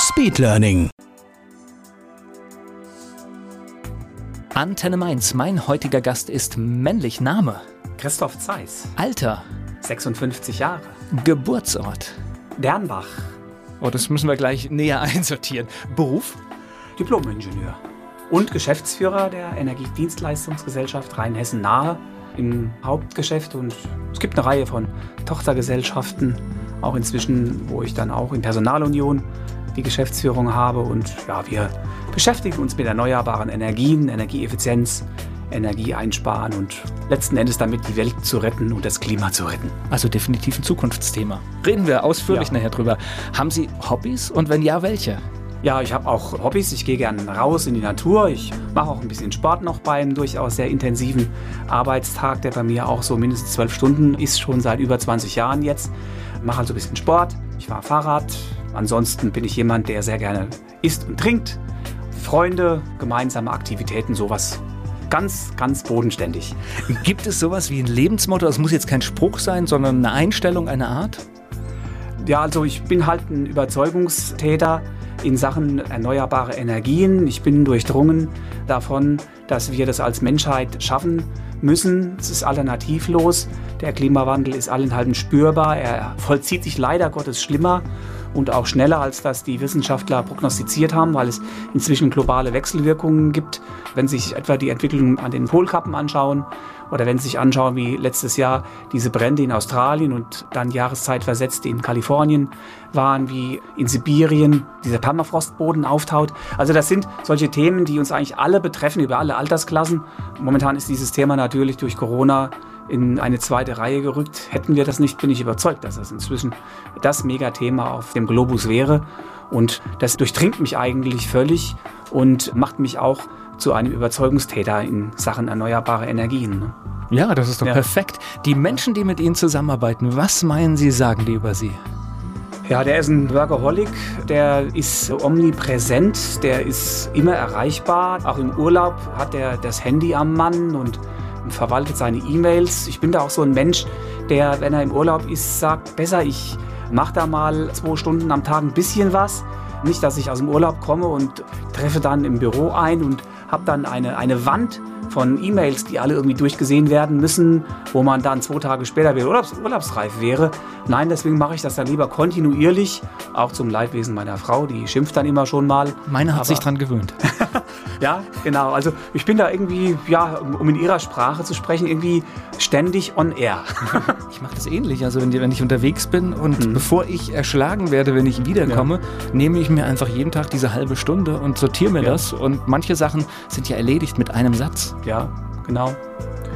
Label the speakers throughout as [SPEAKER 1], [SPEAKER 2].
[SPEAKER 1] Speedlearning.
[SPEAKER 2] Antenne Mainz. Mein heutiger Gast ist männlich Name,
[SPEAKER 3] Christoph Zeiss,
[SPEAKER 2] Alter,
[SPEAKER 3] 56 Jahre,
[SPEAKER 2] Geburtsort.
[SPEAKER 3] Dernbach,
[SPEAKER 2] Oh, das müssen wir gleich näher einsortieren. Beruf?
[SPEAKER 3] Diplom-Ingenieur und Geschäftsführer der Energiedienstleistungsgesellschaft Rheinhessen Nahe im Hauptgeschäft und es gibt eine Reihe von Tochtergesellschaften, auch inzwischen, wo ich dann auch in Personalunion die Geschäftsführung habe und ja, wir beschäftigen uns mit erneuerbaren Energien, Energieeffizienz, Energie einsparen und letzten Endes damit die Welt zu retten und das Klima zu retten.
[SPEAKER 2] Also definitiv ein Zukunftsthema. Reden wir ausführlich
[SPEAKER 3] Ja.
[SPEAKER 2] nachher drüber. Haben Sie Hobbys und wenn ja, welche?
[SPEAKER 3] Ja, ich habe auch Hobbys. Ich gehe gerne raus in die Natur. Ich mache auch ein bisschen Sport noch beim durchaus sehr intensiven Arbeitstag, der bei mir auch so mindestens zwölf Stunden ist, schon seit über 20 Jahren jetzt. Mache also ein bisschen Sport. Ich fahre Fahrrad. Ansonsten bin ich jemand, der sehr gerne isst und trinkt. Freunde, gemeinsame Aktivitäten, sowas. Ganz, ganz bodenständig.
[SPEAKER 2] Gibt es sowas wie ein Lebensmotto? Das muss jetzt kein Spruch sein, sondern eine Einstellung, eine Art?
[SPEAKER 3] Ja, also ich bin halt ein Überzeugungstäter in Sachen erneuerbare Energien. Ich bin durchdrungen davon, dass wir das als Menschheit schaffen müssen. Es ist alternativlos. Der Klimawandel ist allenthalben spürbar. Er vollzieht sich leider Gottes schlimmer und auch schneller, als das die Wissenschaftler prognostiziert haben, weil es inzwischen globale Wechselwirkungen gibt. Wenn sich etwa die Entwicklung an den Polkappen anschauen oder wenn Sie sich anschauen, wie letztes Jahr diese Brände in Australien und dann Jahreszeitversetzt in Kalifornien waren, wie in Sibirien dieser Permafrostboden auftaut. Also das sind solche Themen, die uns eigentlich alle betreffen, über alle Altersklassen. Momentan ist dieses Thema natürlich durch Corona in eine zweite Reihe gerückt. Hätten wir das nicht, bin ich überzeugt, dass das inzwischen das Megathema auf dem Globus wäre. Und das durchdringt mich eigentlich völlig und macht mich auch zu einem Überzeugungstäter in Sachen erneuerbare Energien. ne?
[SPEAKER 2] Ja, das ist doch
[SPEAKER 3] Ja.
[SPEAKER 2] perfekt. Die Menschen, die mit Ihnen zusammenarbeiten, was meinen Sie, sagen die über Sie?
[SPEAKER 3] Ja, der ist ein Workaholic, der ist omnipräsent, der ist immer erreichbar. Auch im Urlaub hat er das Handy am Mann und verwaltet seine E-Mails. Ich bin da auch so ein Mensch, der, wenn er im Urlaub ist, sagt, besser ich mache da mal zwei Stunden am Tag ein bisschen was. Nicht, dass ich aus dem Urlaub komme und treffe dann im Büro ein und habe dann eine, eine Wand von E-Mails, die alle irgendwie durchgesehen werden müssen, wo man dann zwei Tage später wieder urlaubs urlaubsreif wäre. Nein, deswegen mache ich das dann lieber kontinuierlich, auch zum Leidwesen meiner Frau, die schimpft dann immer schon mal.
[SPEAKER 2] Meine hat
[SPEAKER 3] Aber-
[SPEAKER 2] sich dran gewöhnt.
[SPEAKER 3] Ja, genau. Also ich bin da irgendwie, ja, um in ihrer Sprache zu sprechen, irgendwie ständig on air.
[SPEAKER 2] Ich mache das ähnlich. Also wenn, wenn ich unterwegs bin und
[SPEAKER 3] Mhm.
[SPEAKER 2] bevor ich erschlagen werde, wenn ich wiederkomme, nehme ich mir einfach jeden Tag diese halbe Stunde und sortiere mir
[SPEAKER 3] Ja.
[SPEAKER 2] das. Und manche Sachen sind ja erledigt mit einem Satz.
[SPEAKER 3] Ja, genau.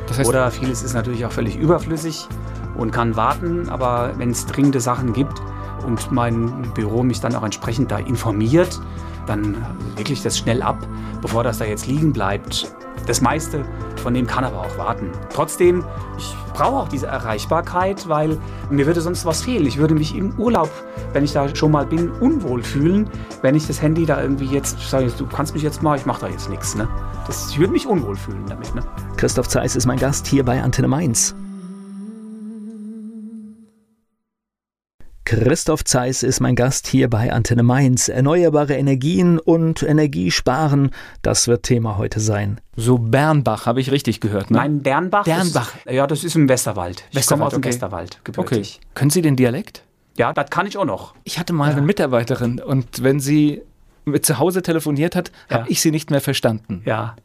[SPEAKER 2] Das heißt,
[SPEAKER 3] Oder vieles ist natürlich auch völlig überflüssig und kann warten, aber wenn es dringende Sachen gibt und mein Büro mich dann auch entsprechend da informiert, dann wirklich das schnell ab, bevor das da jetzt liegen bleibt. Das meiste von dem kann aber auch warten. Trotzdem, ich brauche auch diese Erreichbarkeit, weil mir würde sonst was fehlen. Ich würde mich im Urlaub, wenn ich da schon mal bin, unwohl fühlen, wenn ich das Handy da irgendwie jetzt sage, du kannst mich jetzt mal, ich mache da jetzt nichts. Ne? Das, ich würde mich unwohl fühlen damit. Ne?
[SPEAKER 2] Christoph Zeiss ist mein Gast hier bei Antenne Mainz. Christoph Zeiss ist mein Gast hier bei Antenne Mainz. Erneuerbare Energien und Energiesparen, das wird Thema heute sein. So Bernbach, habe ich richtig gehört, ne?
[SPEAKER 3] Nein, Dernbach.
[SPEAKER 2] Dernbach.
[SPEAKER 3] Ist, ja, das ist im Westerwald. Ich komme
[SPEAKER 2] Westerwald,
[SPEAKER 3] aus dem
[SPEAKER 2] okay.
[SPEAKER 3] Westerwald,
[SPEAKER 2] Okay.
[SPEAKER 3] gebürtig.
[SPEAKER 2] Können Sie den Dialekt?
[SPEAKER 3] Ja, das kann ich auch noch.
[SPEAKER 2] Ich hatte mal eine Mitarbeiterin und wenn sie mit zu Hause telefoniert hat,
[SPEAKER 3] Ja.
[SPEAKER 2] habe ich sie nicht mehr verstanden.
[SPEAKER 3] Ja.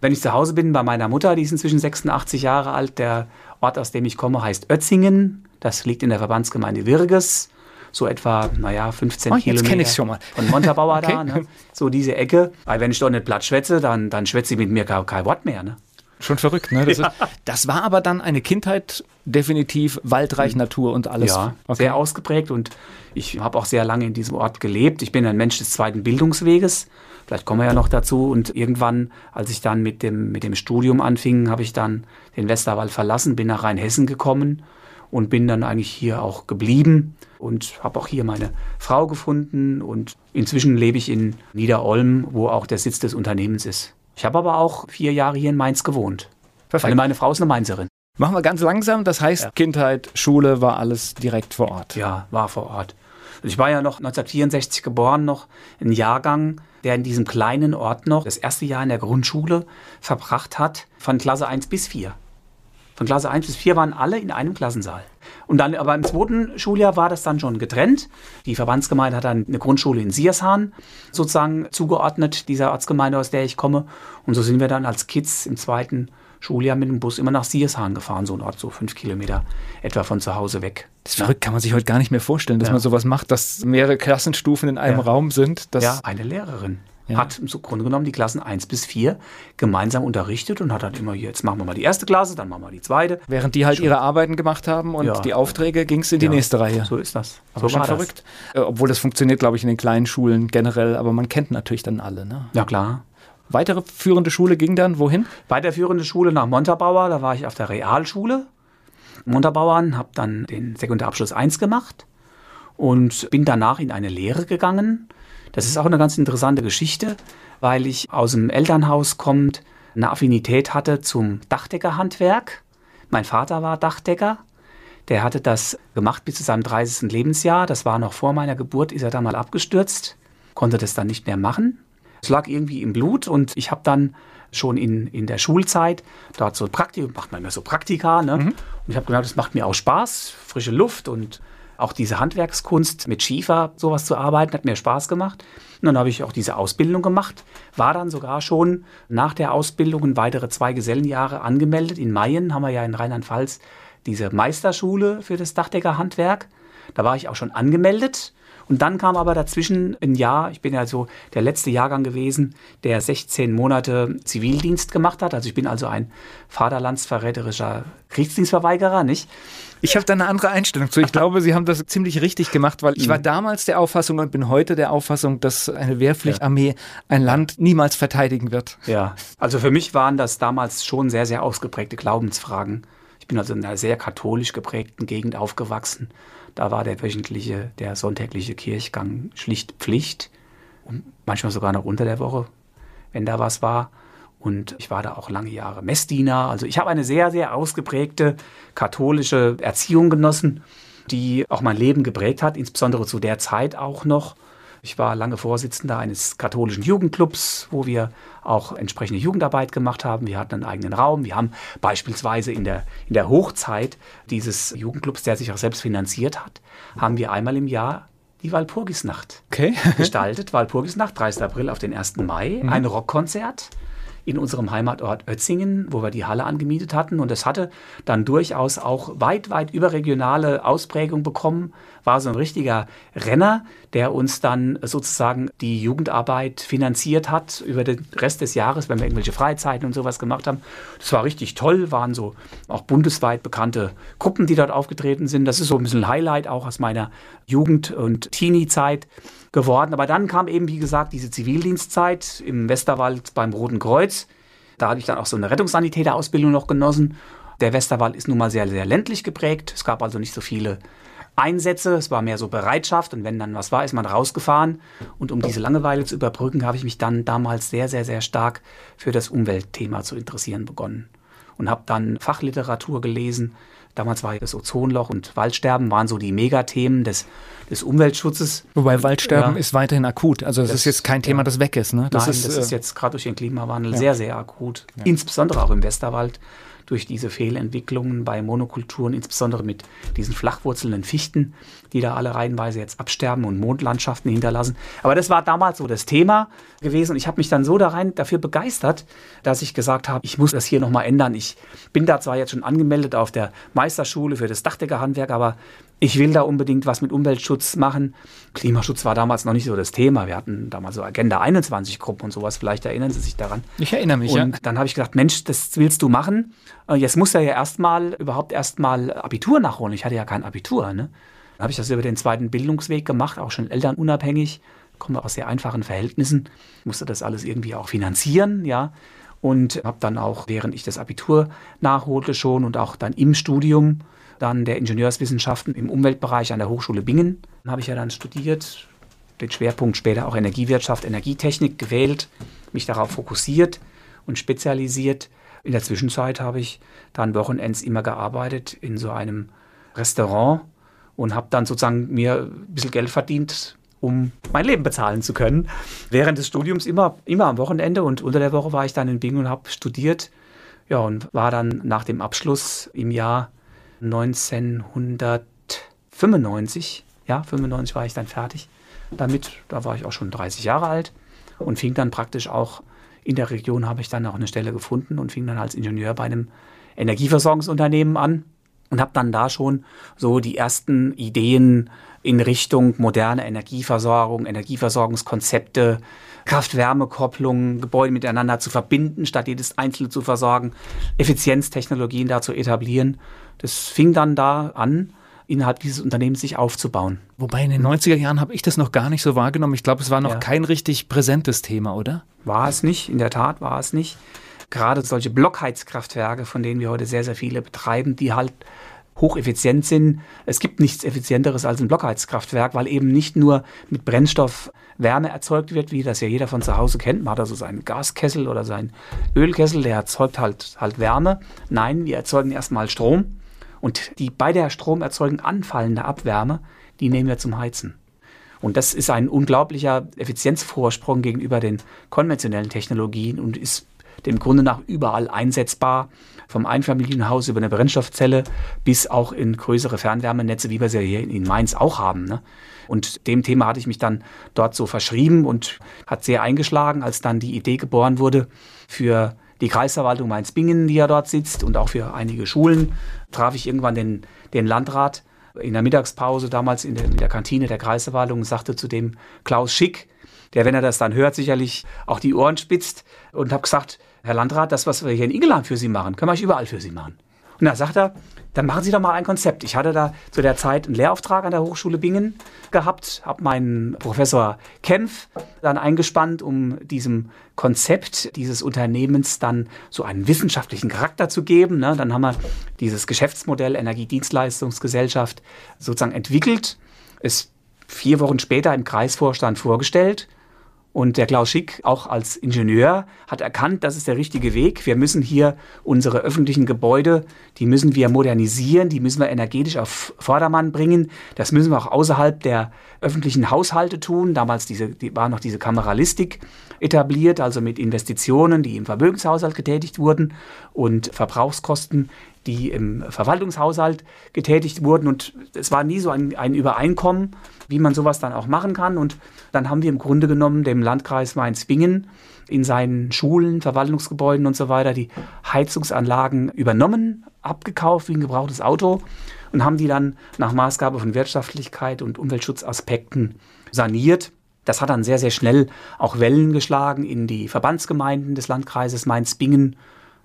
[SPEAKER 3] Wenn ich zu Hause bin bei meiner Mutter, die ist inzwischen 86 Jahre alt, der Ort, aus dem ich komme, heißt Ötzingen. Das liegt in der Verbandsgemeinde Wirges. So etwa, naja, 15
[SPEAKER 2] Oh, jetzt
[SPEAKER 3] Kilometer.
[SPEAKER 2] kenn ich's schon mal.
[SPEAKER 3] Von Montabaur da,
[SPEAKER 2] Okay.
[SPEAKER 3] ne? So diese Ecke. Weil wenn ich dort nicht platt schwätze, dann, dann schwätze ich mit mir gar kein Wort mehr, ne?
[SPEAKER 2] Schon verrückt, ne? Das, ja. ist, das, war aber dann eine Kindheit definitiv waldreich, Natur und alles.
[SPEAKER 3] Ja, okay. sehr ausgeprägt und ich habe auch sehr lange in diesem Ort gelebt. Ich bin ein Mensch des zweiten Bildungsweges. Vielleicht kommen wir ja noch dazu. Und irgendwann, als ich dann mit dem, mit dem Studium anfing, habe ich dann den Westerwald verlassen, bin nach Rheinhessen gekommen und bin dann eigentlich hier auch geblieben und habe auch hier meine Frau gefunden. Und inzwischen lebe ich in Niederolm, wo auch der Sitz des Unternehmens ist. Ich habe aber auch vier Jahre hier in Mainz gewohnt. Perfekt. Weil meine Frau ist eine Mainzerin.
[SPEAKER 2] Machen wir ganz langsam. Das heißt, ja. Kindheit, Schule war alles direkt vor Ort.
[SPEAKER 3] Ja, war vor Ort. Ich war ja noch 1964 geboren, noch ein Jahrgang, der in diesem kleinen Ort noch das erste Jahr in der Grundschule verbracht hat, von Klasse 1 bis 4. Von Klasse 1 bis 4 waren alle in einem Klassensaal. Und dann, aber im zweiten Schuljahr war das dann schon getrennt. Die Verbandsgemeinde hat dann eine Grundschule in Siershahn sozusagen zugeordnet, dieser Ortsgemeinde, aus der ich komme. Und so sind wir dann als Kids im zweiten Schuljahr mit dem Bus immer nach Siershahn gefahren, so ein Ort, so fünf Kilometer etwa von zu Hause weg.
[SPEAKER 2] Das ist verrückt, kann man sich heute gar nicht mehr vorstellen, dass ja. man sowas macht, dass mehrere Klassenstufen in einem ja. Raum sind.
[SPEAKER 3] ja, eine Lehrerin ja. hat im Grunde genommen die Klassen 1 bis 4 gemeinsam unterrichtet und hat dann immer, jetzt machen wir mal die erste Klasse, dann machen wir die zweite.
[SPEAKER 2] Während die halt schon. ihre Arbeiten gemacht haben und ja. die Aufträge ging es in die ja. nächste Reihe.
[SPEAKER 3] So ist das.
[SPEAKER 2] Aber so schon verrückt. Das. Äh, obwohl das funktioniert, glaube ich, in den kleinen Schulen generell, aber man kennt natürlich dann alle. Ne?
[SPEAKER 3] Ja, klar.
[SPEAKER 2] Weitere führende Schule ging dann wohin?
[SPEAKER 3] Weiterführende Schule nach Montabaur, da war ich auf der Realschule. Montabaur, habe dann den Sekundarabschluss 1 gemacht und bin danach in eine Lehre gegangen das ist auch eine ganz interessante Geschichte, weil ich aus dem Elternhaus kommend eine Affinität hatte zum Dachdeckerhandwerk. Mein Vater war Dachdecker. Der hatte das gemacht bis zu seinem 30. Lebensjahr. Das war noch vor meiner Geburt, ist er da mal abgestürzt, konnte das dann nicht mehr machen. Es lag irgendwie im Blut und ich habe dann schon in, in der Schulzeit dort so Praktikum, macht man immer so Praktika, ne? Mhm. Und ich habe gemerkt, es macht mir auch Spaß, frische Luft und auch diese Handwerkskunst mit Schiefer, sowas zu arbeiten, hat mir Spaß gemacht. Und dann habe ich auch diese Ausbildung gemacht, war dann sogar schon nach der Ausbildung weitere zwei Gesellenjahre angemeldet. In Mayen haben wir ja in Rheinland-Pfalz diese Meisterschule für das Dachdeckerhandwerk. Da war ich auch schon angemeldet. Und dann kam aber dazwischen ein Jahr, ich bin ja so der letzte Jahrgang gewesen, der 16 Monate Zivildienst gemacht hat. Also ich bin also ein vaterlandsverräterischer Kriegsdienstverweigerer, nicht?
[SPEAKER 2] Ich habe da eine andere Einstellung zu. Ich glaube, Sie haben das ziemlich richtig gemacht, weil ich war mhm. damals der Auffassung und bin heute der Auffassung, dass eine Wehrpflichtarmee ein Land niemals verteidigen wird.
[SPEAKER 3] Ja, also für mich waren das damals schon sehr, sehr ausgeprägte Glaubensfragen. Ich bin also in einer sehr katholisch geprägten Gegend aufgewachsen. Da war der wöchentliche, der sonntägliche Kirchgang schlicht Pflicht und manchmal sogar noch unter der Woche, wenn da was war. Und ich war da auch lange Jahre Messdiener. Also ich habe eine sehr, sehr ausgeprägte katholische Erziehung genossen, die auch mein Leben geprägt hat, insbesondere zu der Zeit auch noch. Ich war lange Vorsitzender eines katholischen Jugendclubs, wo wir auch entsprechende Jugendarbeit gemacht haben. Wir hatten einen eigenen Raum. Wir haben beispielsweise in der, in der Hochzeit dieses Jugendclubs, der sich auch selbst finanziert hat, haben wir einmal im Jahr die Walpurgisnacht okay. gestaltet. Walpurgisnacht, 30. April auf den 1. Mai, mhm. ein Rockkonzert in unserem Heimatort Ötzingen, wo wir die Halle angemietet hatten. Und es hatte dann durchaus auch weit, weit überregionale Ausprägung bekommen. War so ein richtiger Renner, der uns dann sozusagen die Jugendarbeit finanziert hat über den Rest des Jahres, wenn wir irgendwelche Freizeiten und sowas gemacht haben. Das war richtig toll, waren so auch bundesweit bekannte Gruppen, die dort aufgetreten sind. Das ist so ein bisschen ein Highlight auch aus meiner Jugend- und Teenie-Zeit geworden. Aber dann kam eben, wie gesagt, diese Zivildienstzeit im Westerwald beim Roten Kreuz. Da hatte ich dann auch so eine Rettungssanitäterausbildung noch genossen. Der Westerwald ist nun mal sehr, sehr ländlich geprägt. Es gab also nicht so viele Einsätze. Es war mehr so Bereitschaft. Und wenn dann was war, ist man rausgefahren. Und um diese Langeweile zu überbrücken, habe ich mich dann damals sehr, sehr, sehr stark für das Umweltthema zu interessieren begonnen. Und habe dann Fachliteratur gelesen Damals war das Ozonloch und Waldsterben waren so die Megathemen des, des Umweltschutzes.
[SPEAKER 2] Wobei Waldsterben ja. ist weiterhin akut. Also das, das ist jetzt kein Thema, ja. das weg ist. Ne?
[SPEAKER 3] Das
[SPEAKER 2] Nein,
[SPEAKER 3] ist, das ist äh, jetzt gerade durch den Klimawandel ja. sehr, sehr akut. Insbesondere auch im Westerwald durch diese Fehlentwicklungen bei Monokulturen, insbesondere mit diesen flachwurzelnden Fichten, die da alle reihenweise jetzt absterben und Mondlandschaften hinterlassen. Aber das war damals so das Thema gewesen und ich habe mich dann so da rein dafür begeistert, dass ich gesagt habe, ich muss das hier nochmal ändern. Ich bin da zwar jetzt schon angemeldet auf der Meisterschule für das Dachdeckerhandwerk, aber ich will da unbedingt was mit Umweltschutz machen. Klimaschutz war damals noch nicht so das Thema. Wir hatten damals so Agenda 21 Gruppen und sowas. Vielleicht erinnern Sie sich daran.
[SPEAKER 2] Ich erinnere mich,
[SPEAKER 3] und
[SPEAKER 2] ja.
[SPEAKER 3] dann habe ich gedacht, Mensch, das willst du machen. Äh, jetzt muss er ja erstmal, überhaupt erstmal Abitur nachholen. Ich hatte ja kein Abitur. Ne? Dann habe ich das über den zweiten Bildungsweg gemacht, auch schon elternunabhängig. Komme aus sehr einfachen Verhältnissen. Musste das alles irgendwie auch finanzieren, ja. Und habe dann auch, während ich das Abitur nachholte schon und auch dann im Studium, dann der Ingenieurswissenschaften im Umweltbereich an der Hochschule Bingen. Dann habe ich ja dann studiert, den Schwerpunkt später auch Energiewirtschaft, Energietechnik gewählt, mich darauf fokussiert und spezialisiert. In der Zwischenzeit habe ich dann Wochenends immer gearbeitet in so einem Restaurant und habe dann sozusagen mir ein bisschen Geld verdient, um mein Leben bezahlen zu können. Während des Studiums immer, immer am Wochenende und unter der Woche war ich dann in Bingen und habe studiert. Ja, und war dann nach dem Abschluss im Jahr 1995, ja, 95 war ich dann fertig damit. Da war ich auch schon 30 Jahre alt und fing dann praktisch auch in der Region habe ich dann auch eine Stelle gefunden und fing dann als Ingenieur bei einem Energieversorgungsunternehmen an und habe dann da schon so die ersten Ideen in Richtung moderne Energieversorgung, Energieversorgungskonzepte, Kraft-Wärme-Kopplung, Gebäude miteinander zu verbinden, statt jedes einzelne zu versorgen, Effizienztechnologien da zu etablieren. Das fing dann da an, innerhalb dieses Unternehmens sich aufzubauen.
[SPEAKER 2] Wobei in den 90er Jahren habe ich das noch gar nicht so wahrgenommen. Ich glaube, es war noch ja. kein richtig präsentes Thema, oder?
[SPEAKER 3] War es nicht, in der Tat war es nicht. Gerade solche Blockheizkraftwerke, von denen wir heute sehr, sehr viele betreiben, die halt hocheffizient sind. Es gibt nichts Effizienteres als ein Blockheizkraftwerk, weil eben nicht nur mit Brennstoff Wärme erzeugt wird, wie das ja jeder von zu Hause kennt. Man hat also seinen Gaskessel oder seinen Ölkessel, der erzeugt halt, halt Wärme. Nein, wir erzeugen erstmal Strom und die bei der Stromerzeugung anfallende Abwärme, die nehmen wir zum Heizen. Und das ist ein unglaublicher Effizienzvorsprung gegenüber den konventionellen Technologien und ist dem Grunde nach überall einsetzbar, vom Einfamilienhaus über eine Brennstoffzelle bis auch in größere Fernwärmenetze, wie wir sie hier in Mainz auch haben. Ne? Und dem Thema hatte ich mich dann dort so verschrieben und hat sehr eingeschlagen, als dann die Idee geboren wurde für die Kreisverwaltung Mainz-Bingen, die ja dort sitzt und auch für einige Schulen, traf ich irgendwann den, den Landrat in der Mittagspause damals in der, in der Kantine der Kreisverwaltung und sagte zu dem Klaus Schick, der, wenn er das dann hört, sicherlich auch die Ohren spitzt und habe gesagt, Herr Landrat, das, was wir hier in Ingelheim für Sie machen, können wir euch überall für Sie machen. Und da sagt er, dann machen Sie doch mal ein Konzept. Ich hatte da zu der Zeit einen Lehrauftrag an der Hochschule Bingen gehabt, habe meinen Professor Kempf dann eingespannt, um diesem Konzept dieses Unternehmens dann so einen wissenschaftlichen Charakter zu geben. Ne? Dann haben wir dieses Geschäftsmodell Energiedienstleistungsgesellschaft sozusagen entwickelt, es vier Wochen später im Kreisvorstand vorgestellt und der Klaus Schick, auch als Ingenieur, hat erkannt, das ist der richtige Weg. Wir müssen hier unsere öffentlichen Gebäude, die müssen wir modernisieren, die müssen wir energetisch auf Vordermann bringen. Das müssen wir auch außerhalb der öffentlichen Haushalte tun. Damals diese, die war noch diese Kameralistik etabliert, also mit Investitionen, die im Vermögenshaushalt getätigt wurden und Verbrauchskosten, die im Verwaltungshaushalt getätigt wurden. Und es war nie so ein, ein Übereinkommen, wie man sowas dann auch machen kann. Und dann haben wir im Grunde genommen dem Landkreis Mainz-Bingen in seinen Schulen, Verwaltungsgebäuden und so weiter die Heizungsanlagen übernommen, abgekauft wie ein gebrauchtes Auto und haben die dann nach Maßgabe von Wirtschaftlichkeit und Umweltschutzaspekten saniert. Das hat dann sehr, sehr schnell auch Wellen geschlagen in die Verbandsgemeinden des Landkreises Mainz-Bingen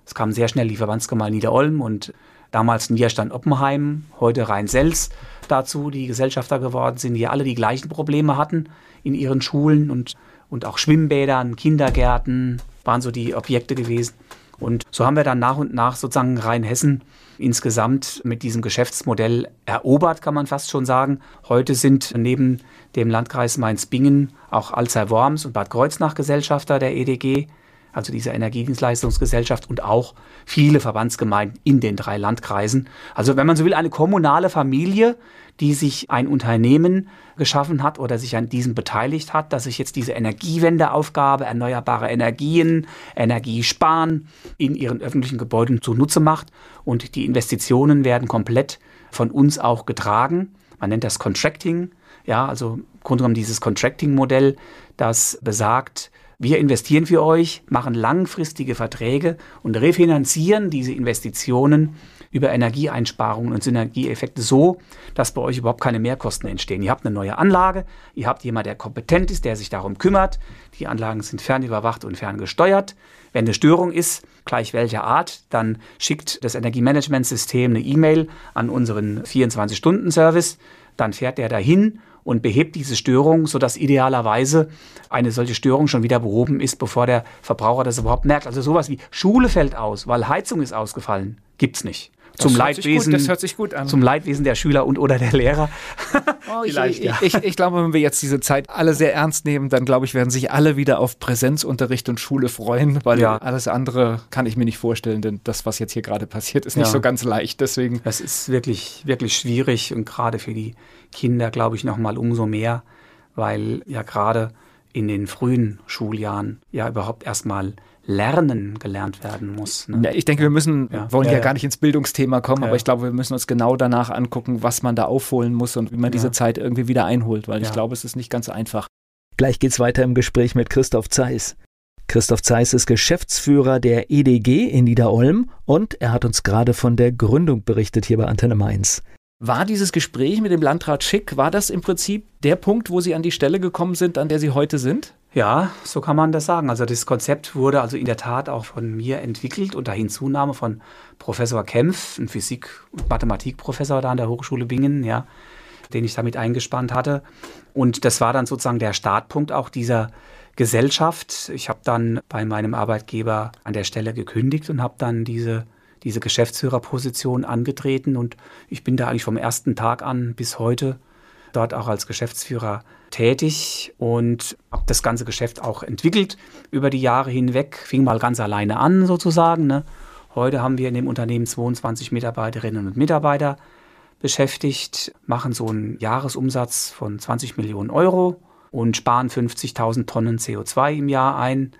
[SPEAKER 3] es kam sehr schnell die Verbandsgemeinde Niederolm und damals Niederstand Oppenheim, heute Rhein-Selz dazu, die Gesellschafter geworden sind, die alle die gleichen Probleme hatten in ihren Schulen und, und auch Schwimmbädern, Kindergärten waren so die Objekte gewesen. Und so haben wir dann nach und nach sozusagen Rheinhessen insgesamt mit diesem Geschäftsmodell erobert, kann man fast schon sagen. Heute sind neben dem Landkreis Mainz-Bingen auch Alzey-Worms und Bad Kreuznach Gesellschafter der EDG also dieser Energiedienstleistungsgesellschaft und auch viele Verbandsgemeinden in den drei Landkreisen. Also wenn man so will, eine kommunale Familie, die sich ein Unternehmen geschaffen hat oder sich an diesem beteiligt hat, dass sich jetzt diese Energiewendeaufgabe, erneuerbare Energien, Energiesparen in ihren öffentlichen Gebäuden zunutze macht. Und die Investitionen werden komplett von uns auch getragen. Man nennt das Contracting. Ja, also im Grunde genommen dieses Contracting-Modell, das besagt, wir investieren für euch, machen langfristige Verträge und refinanzieren diese Investitionen über Energieeinsparungen und Synergieeffekte so, dass bei euch überhaupt keine Mehrkosten entstehen. Ihr habt eine neue Anlage, ihr habt jemanden, der kompetent ist, der sich darum kümmert. Die Anlagen sind fernüberwacht und ferngesteuert. Wenn eine Störung ist, gleich welcher Art, dann schickt das Energiemanagementsystem eine E-Mail an unseren 24-Stunden-Service. Dann fährt der dahin und behebt diese Störung, sodass idealerweise eine solche Störung schon wieder behoben ist, bevor der Verbraucher das überhaupt merkt. Also sowas wie Schule fällt aus, weil Heizung ist ausgefallen, gibt es nicht
[SPEAKER 2] zum Leidwesen, gut, das hört sich gut an.
[SPEAKER 3] Zum Leidwesen der Schüler und oder der Lehrer.
[SPEAKER 2] Oh, ich, ich, ja. ich, ich, glaube, wenn wir jetzt diese Zeit alle sehr ernst nehmen, dann glaube ich, werden sich alle wieder auf Präsenzunterricht und Schule freuen, weil ja. alles andere kann ich mir nicht vorstellen, denn das, was jetzt hier gerade passiert, ist nicht ja. so ganz leicht. Deswegen.
[SPEAKER 3] Das ist wirklich, wirklich schwierig und gerade für die Kinder, glaube ich, noch mal umso mehr, weil ja gerade in den frühen Schuljahren ja überhaupt erstmal Lernen gelernt werden muss.
[SPEAKER 2] Ne? Ja, ich denke, wir müssen, ja. wollen ja, ja, gar nicht ins Bildungsthema kommen, aber ich glaube, wir müssen uns genau danach angucken, was man da aufholen muss und wie man diese Zeit irgendwie wieder einholt, weil ich glaube, es ist nicht ganz einfach.
[SPEAKER 1] Gleich geht's weiter im Gespräch mit Christoph Zeiss. Christoph Zeiss ist Geschäftsführer der EDG in Niederolm und er hat uns gerade von der Gründung berichtet hier bei Antenne Mainz.
[SPEAKER 2] War dieses Gespräch mit dem Landrat Schick, war das im Prinzip der Punkt, wo Sie an die Stelle gekommen sind, an der Sie heute sind?
[SPEAKER 3] Ja, so kann man das sagen. Also das Konzept wurde also in der Tat auch von mir entwickelt unter Hinzunahme von Professor Kempf, ein Physik- und Mathematikprofessor da an der Hochschule Bingen, ja, den ich damit eingespannt hatte. Und das war dann sozusagen der Startpunkt auch dieser Gesellschaft. Ich habe dann bei meinem Arbeitgeber an der Stelle gekündigt und habe dann diese diese Geschäftsführerposition angetreten und ich bin da eigentlich vom ersten Tag an bis heute dort auch als Geschäftsführer tätig und habe das ganze Geschäft auch entwickelt über die Jahre hinweg. Fing mal ganz alleine an sozusagen. Ne? Heute haben wir in dem Unternehmen 22 Mitarbeiterinnen und Mitarbeiter beschäftigt, machen so einen Jahresumsatz von 20 Millionen Euro und sparen 50.000 Tonnen CO2 im Jahr ein.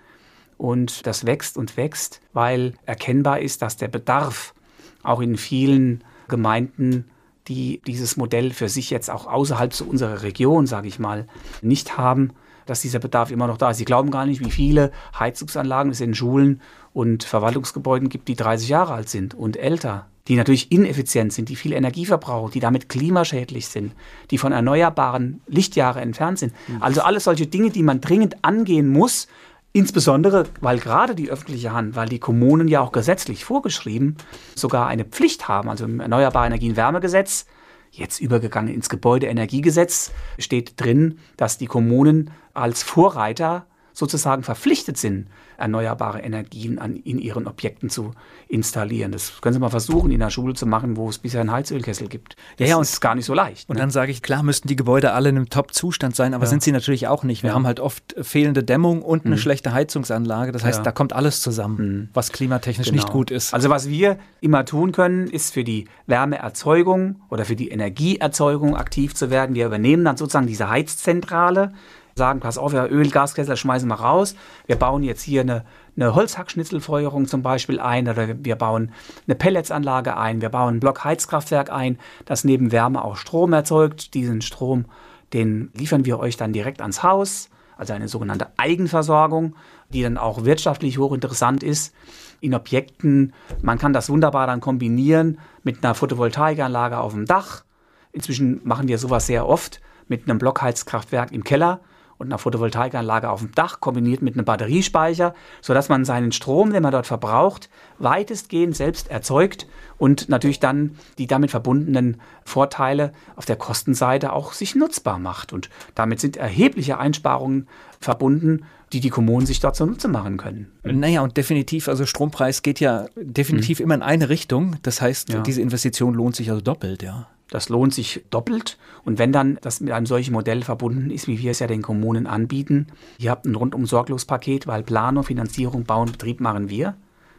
[SPEAKER 3] Und das wächst und wächst, weil erkennbar ist, dass der Bedarf auch in vielen Gemeinden die dieses Modell für sich jetzt auch außerhalb zu unserer Region, sage ich mal, nicht haben, dass dieser Bedarf immer noch da ist. Sie glauben gar nicht, wie viele Heizungsanlagen es in Schulen und Verwaltungsgebäuden gibt, die 30 Jahre alt sind und älter, die natürlich ineffizient sind, die viel Energie verbrauchen, die damit klimaschädlich sind, die von erneuerbaren Lichtjahre entfernt sind. Also alles solche Dinge, die man dringend angehen muss, Insbesondere, weil gerade die öffentliche Hand, weil die Kommunen ja auch gesetzlich vorgeschrieben sogar eine Pflicht haben, also im Erneuerbare Energien Wärmegesetz, jetzt übergegangen ins Gebäudeenergiegesetz, steht drin, dass die Kommunen als Vorreiter sozusagen verpflichtet sind, erneuerbare Energien an, in ihren Objekten zu installieren. Das können Sie mal versuchen, in einer Schule zu machen, wo es bisher einen Heizölkessel gibt.
[SPEAKER 2] Das ja, ja, ist gar nicht so leicht. Und ne? dann sage ich, klar müssten die Gebäude alle in einem Top-Zustand sein, aber ja. sind sie natürlich auch nicht. Wir ja. haben halt oft fehlende Dämmung und eine mhm. schlechte Heizungsanlage. Das heißt, da kommt alles zusammen, mhm. was klimatechnisch genau. nicht gut ist.
[SPEAKER 3] Also was wir immer tun können, ist für die Wärmeerzeugung oder für die Energieerzeugung aktiv zu werden. Wir übernehmen dann sozusagen diese Heizzentrale sagen, pass auf, ja, Öl, Gaskessel schmeißen wir raus. Wir bauen jetzt hier eine, eine Holzhackschnitzelfeuerung zum Beispiel ein oder wir bauen eine Pelletsanlage ein, wir bauen ein Blockheizkraftwerk ein, das neben Wärme auch Strom erzeugt. Diesen Strom, den liefern wir euch dann direkt ans Haus, also eine sogenannte Eigenversorgung, die dann auch wirtschaftlich hochinteressant ist. In Objekten, man kann das wunderbar dann kombinieren mit einer Photovoltaikanlage auf dem Dach. Inzwischen machen wir sowas sehr oft mit einem Blockheizkraftwerk im Keller und einer Photovoltaikanlage auf dem Dach kombiniert mit einem Batteriespeicher, sodass man seinen Strom, den man dort verbraucht, weitestgehend selbst erzeugt und natürlich dann die damit verbundenen Vorteile auf der Kostenseite auch sich nutzbar macht. Und damit sind erhebliche Einsparungen verbunden, die die Kommunen sich dort zunutze machen können.
[SPEAKER 2] Naja, und definitiv, also Strompreis geht ja definitiv mhm. immer in eine Richtung. Das heißt, ja. diese Investition lohnt sich also doppelt, ja.
[SPEAKER 3] Das lohnt sich doppelt. Und wenn dann das mit einem solchen Modell verbunden ist, wie wir es ja den Kommunen anbieten, ihr habt ein rundum sorglos Paket, weil Planung, Finanzierung, Bauen, Betrieb machen wir.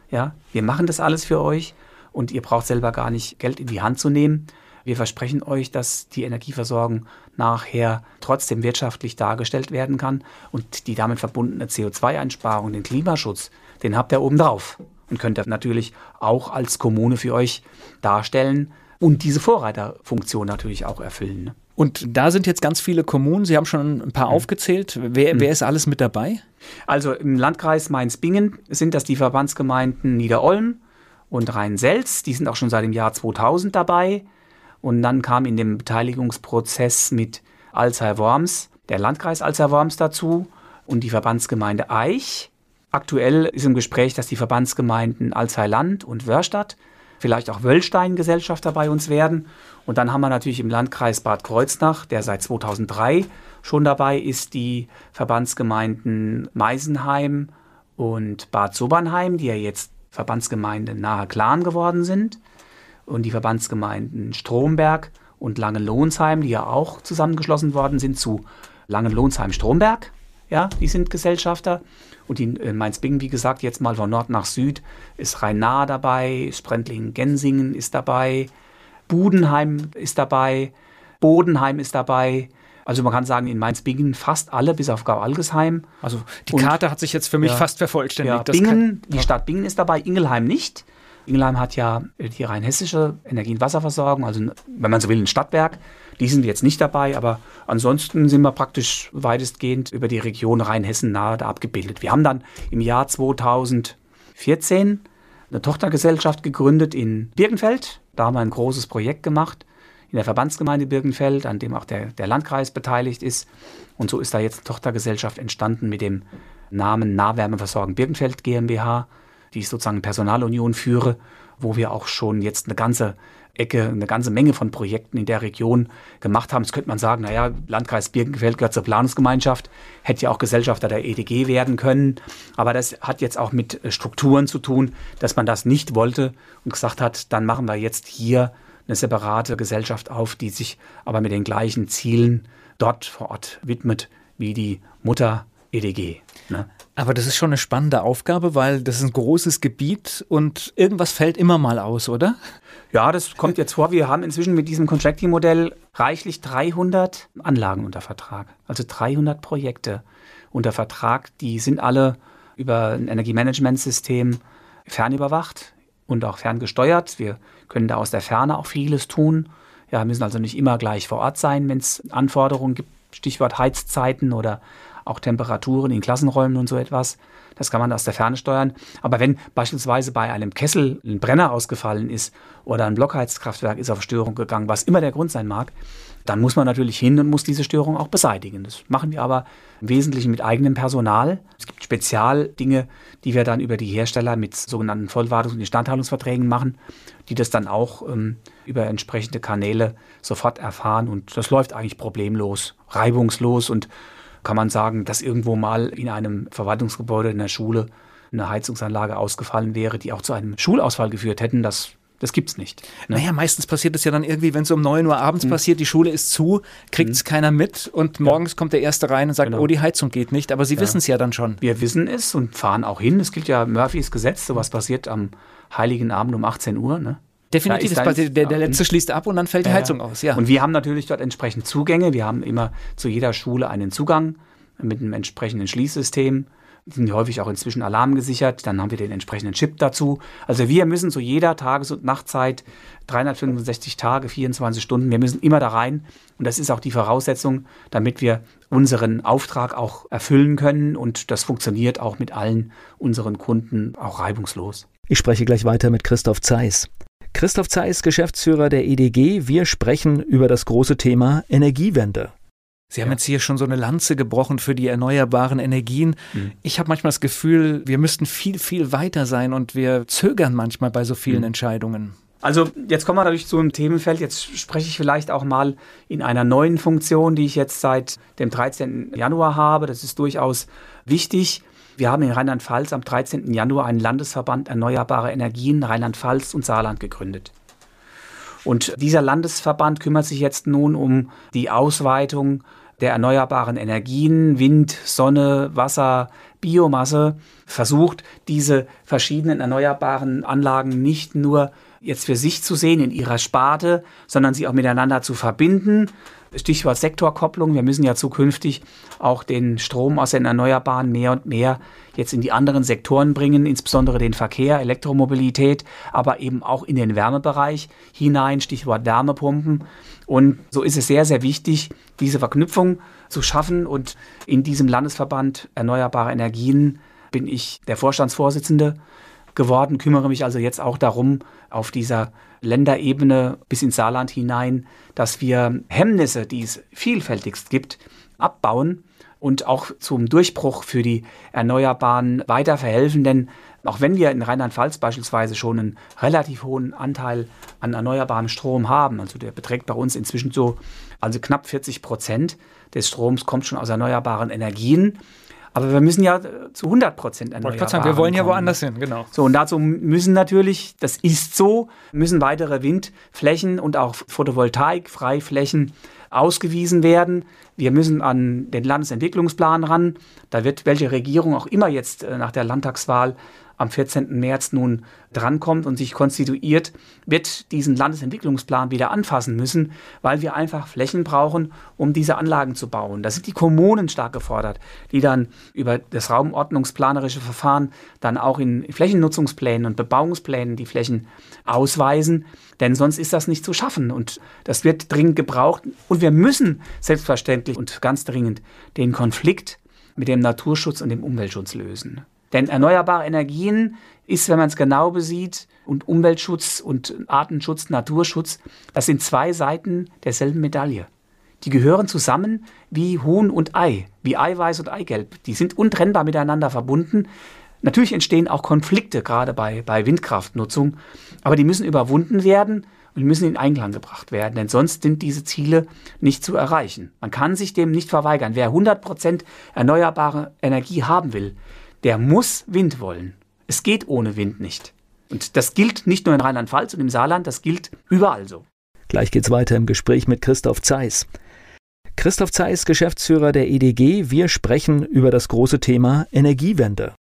[SPEAKER 3] Ja, wir machen das alles für euch und ihr braucht selber gar nicht Geld in die Hand zu nehmen. Wir versprechen euch, dass die Energieversorgung nachher trotzdem wirtschaftlich dargestellt werden kann und die damit verbundene CO2-Einsparung, den Klimaschutz, den habt ihr oben drauf und könnt ihr natürlich auch als Kommune für euch darstellen und diese Vorreiterfunktion natürlich auch erfüllen. Ne?
[SPEAKER 2] Und da sind jetzt ganz viele Kommunen, Sie haben schon ein paar mhm. aufgezählt. Wer, mhm. wer ist alles mit dabei?
[SPEAKER 3] Also im Landkreis Mainz-Bingen sind das die Verbandsgemeinden Niederolm und Rhein-Selz. Die sind auch schon seit dem Jahr 2000 dabei. Und dann kam in dem Beteiligungsprozess mit Alzey-Worms der Landkreis Alzey-Worms dazu und die Verbandsgemeinde Eich. Aktuell ist im Gespräch, dass die Verbandsgemeinden Alzey-Land und Wörstadt, vielleicht auch Wöllstein Gesellschafter bei uns werden. Und dann haben wir natürlich im Landkreis Bad Kreuznach, der seit 2003 schon dabei ist, die Verbandsgemeinden Meisenheim und Bad Sobernheim, die ja jetzt Verbandsgemeinden nahe Clan geworden sind. Und die Verbandsgemeinden Stromberg und Langenlohnsheim, die ja auch zusammengeschlossen worden sind zu Langenlohnsheim-Stromberg. Ja, die sind Gesellschafter. Und in Mainz-Bingen, wie gesagt, jetzt mal von Nord nach Süd, ist Rhein-Nahe dabei, Sprendlingen-Gensingen ist dabei, Budenheim ist dabei, Bodenheim ist dabei. Also man kann sagen, in Mainz-Bingen fast alle, bis auf Gau-Algesheim.
[SPEAKER 2] Also die Karte hat sich jetzt für mich ja, fast vervollständigt.
[SPEAKER 3] Ja, Bingen, kann, die Stadt Bingen ist dabei, Ingelheim nicht. Ingelheim hat ja die rhein-hessische Energie- und Wasserversorgung, also wenn man so will, ein Stadtwerk. Die sind jetzt nicht dabei, aber ansonsten sind wir praktisch weitestgehend über die Region Rheinhessen nahe da abgebildet. Wir haben dann im Jahr 2014 eine Tochtergesellschaft gegründet in Birkenfeld. Da haben wir ein großes Projekt gemacht in der Verbandsgemeinde Birkenfeld, an dem auch der, der Landkreis beteiligt ist. Und so ist da jetzt eine Tochtergesellschaft entstanden mit dem Namen Nahwärmeversorgung Birkenfeld GmbH, die ich sozusagen Personalunion führe, wo wir auch schon jetzt eine ganze Ecke eine ganze Menge von Projekten in der Region gemacht haben. Jetzt könnte man sagen, naja, Landkreis Birkenfeld gehört zur Planungsgemeinschaft, hätte ja auch Gesellschafter der EDG werden können. Aber das hat jetzt auch mit Strukturen zu tun, dass man das nicht wollte und gesagt hat, dann machen wir jetzt hier eine separate Gesellschaft auf, die sich aber mit den gleichen Zielen dort vor Ort widmet wie die Mutter EDG.
[SPEAKER 2] Ne? Aber das ist schon eine spannende Aufgabe, weil das ist ein großes Gebiet und irgendwas fällt immer mal aus, oder?
[SPEAKER 3] Ja, das kommt jetzt vor. Wir haben inzwischen mit diesem Contracting-Modell reichlich 300 Anlagen unter Vertrag. Also 300 Projekte unter Vertrag. Die sind alle über ein Energiemanagementsystem fernüberwacht und auch ferngesteuert. Wir können da aus der Ferne auch vieles tun. Ja, müssen also nicht immer gleich vor Ort sein, wenn es Anforderungen gibt. Stichwort Heizzeiten oder auch Temperaturen in Klassenräumen und so etwas. Das kann man aus der Ferne steuern. Aber wenn beispielsweise bei einem Kessel ein Brenner ausgefallen ist oder ein Blockheizkraftwerk ist auf Störung gegangen, was immer der Grund sein mag, dann muss man natürlich hin und muss diese Störung auch beseitigen. Das machen wir aber im Wesentlichen mit eigenem Personal. Es gibt Spezialdinge, die wir dann über die Hersteller mit sogenannten Vollwartungs- und Instandhaltungsverträgen machen, die das dann auch ähm, über entsprechende Kanäle sofort erfahren. Und das läuft eigentlich problemlos, reibungslos und kann man sagen, dass irgendwo mal in einem Verwaltungsgebäude in der Schule eine Heizungsanlage ausgefallen wäre, die auch zu einem Schulausfall geführt hätten. Das das gibt's nicht.
[SPEAKER 2] Ne? Naja, meistens passiert es ja dann irgendwie, wenn es um 9 Uhr abends mhm. passiert, die Schule ist zu, kriegt es mhm. keiner mit und morgens ja. kommt der Erste rein und sagt, genau. oh, die Heizung geht nicht, aber sie ja. wissen es ja dann schon.
[SPEAKER 3] Wir wissen es und fahren auch hin. Es gilt ja Murphys Gesetz, sowas passiert am Heiligen Abend um 18 Uhr. Ne?
[SPEAKER 2] Definitiv, da der, der, letzte schließt ab und dann fällt die Heizung aus. Ja.
[SPEAKER 3] Und wir haben natürlich dort entsprechend Zugänge. Wir haben immer zu jeder Schule einen Zugang mit einem entsprechenden Schließsystem. Die sind häufig auch inzwischen alarmgesichert. Dann haben wir den entsprechenden Chip dazu. Also wir müssen zu jeder Tages- und Nachtzeit 365 Tage, 24 Stunden, wir müssen immer da rein. Und das ist auch die Voraussetzung, damit wir unseren Auftrag auch erfüllen können. Und das funktioniert auch mit allen unseren Kunden auch reibungslos.
[SPEAKER 1] Ich spreche gleich weiter mit Christoph Zeiss. Christoph Zeiss, Geschäftsführer der EDG. Wir sprechen über das große Thema Energiewende.
[SPEAKER 2] Sie haben ja. jetzt hier schon so eine Lanze gebrochen für die erneuerbaren Energien. Mhm. Ich habe manchmal das Gefühl, wir müssten viel, viel weiter sein und wir zögern manchmal bei so vielen mhm. Entscheidungen.
[SPEAKER 3] Also jetzt kommen wir natürlich zu einem Themenfeld. Jetzt spreche ich vielleicht auch mal in einer neuen Funktion, die ich jetzt seit dem 13. Januar habe. Das ist durchaus wichtig. Wir haben in Rheinland-Pfalz am 13. Januar einen Landesverband Erneuerbare Energien Rheinland-Pfalz und Saarland gegründet. Und dieser Landesverband kümmert sich jetzt nun um die Ausweitung der erneuerbaren Energien, Wind, Sonne, Wasser, Biomasse, versucht, diese verschiedenen erneuerbaren Anlagen nicht nur jetzt für sich zu sehen in ihrer Sparte, sondern sie auch miteinander zu verbinden. Stichwort Sektorkopplung. Wir müssen ja zukünftig auch den Strom aus den Erneuerbaren mehr und mehr jetzt in die anderen Sektoren bringen, insbesondere den Verkehr, Elektromobilität, aber eben auch in den Wärmebereich hinein, Stichwort Wärmepumpen. Und so ist es sehr, sehr wichtig, diese Verknüpfung zu schaffen. Und in diesem Landesverband Erneuerbare Energien bin ich der Vorstandsvorsitzende geworden, kümmere mich also jetzt auch darum, auf dieser Länderebene bis ins Saarland hinein, dass wir Hemmnisse, die es vielfältigst gibt, abbauen und auch zum Durchbruch für die Erneuerbaren weiter verhelfen. Denn auch wenn wir in Rheinland-Pfalz beispielsweise schon einen relativ hohen Anteil an erneuerbarem Strom haben, also der beträgt bei uns inzwischen so, also knapp 40 Prozent des Stroms kommt schon aus erneuerbaren Energien. Aber wir müssen ja zu 100 Prozent erneuerbaren
[SPEAKER 2] sagen, Wir wollen ja woanders hin,
[SPEAKER 3] genau. So, und dazu müssen natürlich, das ist so, müssen weitere Windflächen und auch Photovoltaik-Freiflächen ausgewiesen werden. Wir müssen an den Landesentwicklungsplan ran. Da wird welche Regierung auch immer jetzt äh, nach der Landtagswahl am 14. März nun drankommt und sich konstituiert, wird diesen Landesentwicklungsplan wieder anfassen müssen, weil wir einfach Flächen brauchen, um diese Anlagen zu bauen. Da sind die Kommunen stark gefordert, die dann über das raumordnungsplanerische Verfahren dann auch in Flächennutzungsplänen und Bebauungsplänen die Flächen ausweisen, denn sonst ist das nicht zu schaffen und das wird dringend gebraucht und wir müssen selbstverständlich und ganz dringend den Konflikt mit dem Naturschutz und dem Umweltschutz lösen. Denn erneuerbare Energien ist, wenn man es genau besieht, und Umweltschutz und Artenschutz, Naturschutz, das sind zwei Seiten derselben Medaille. Die gehören zusammen wie Huhn und Ei, wie Eiweiß und Eigelb. Die sind untrennbar miteinander verbunden. Natürlich entstehen auch Konflikte, gerade bei, bei Windkraftnutzung, aber die müssen überwunden werden und müssen in Einklang gebracht werden, denn sonst sind diese Ziele nicht zu erreichen. Man kann sich dem nicht verweigern. Wer 100% erneuerbare Energie haben will, der muss Wind wollen. Es geht ohne Wind nicht. Und das gilt nicht nur in Rheinland-Pfalz und im Saarland, das gilt überall so.
[SPEAKER 1] Gleich geht's weiter im Gespräch mit Christoph Zeiss. Christoph Zeiss, Geschäftsführer der EDG. Wir sprechen über das große Thema Energiewende.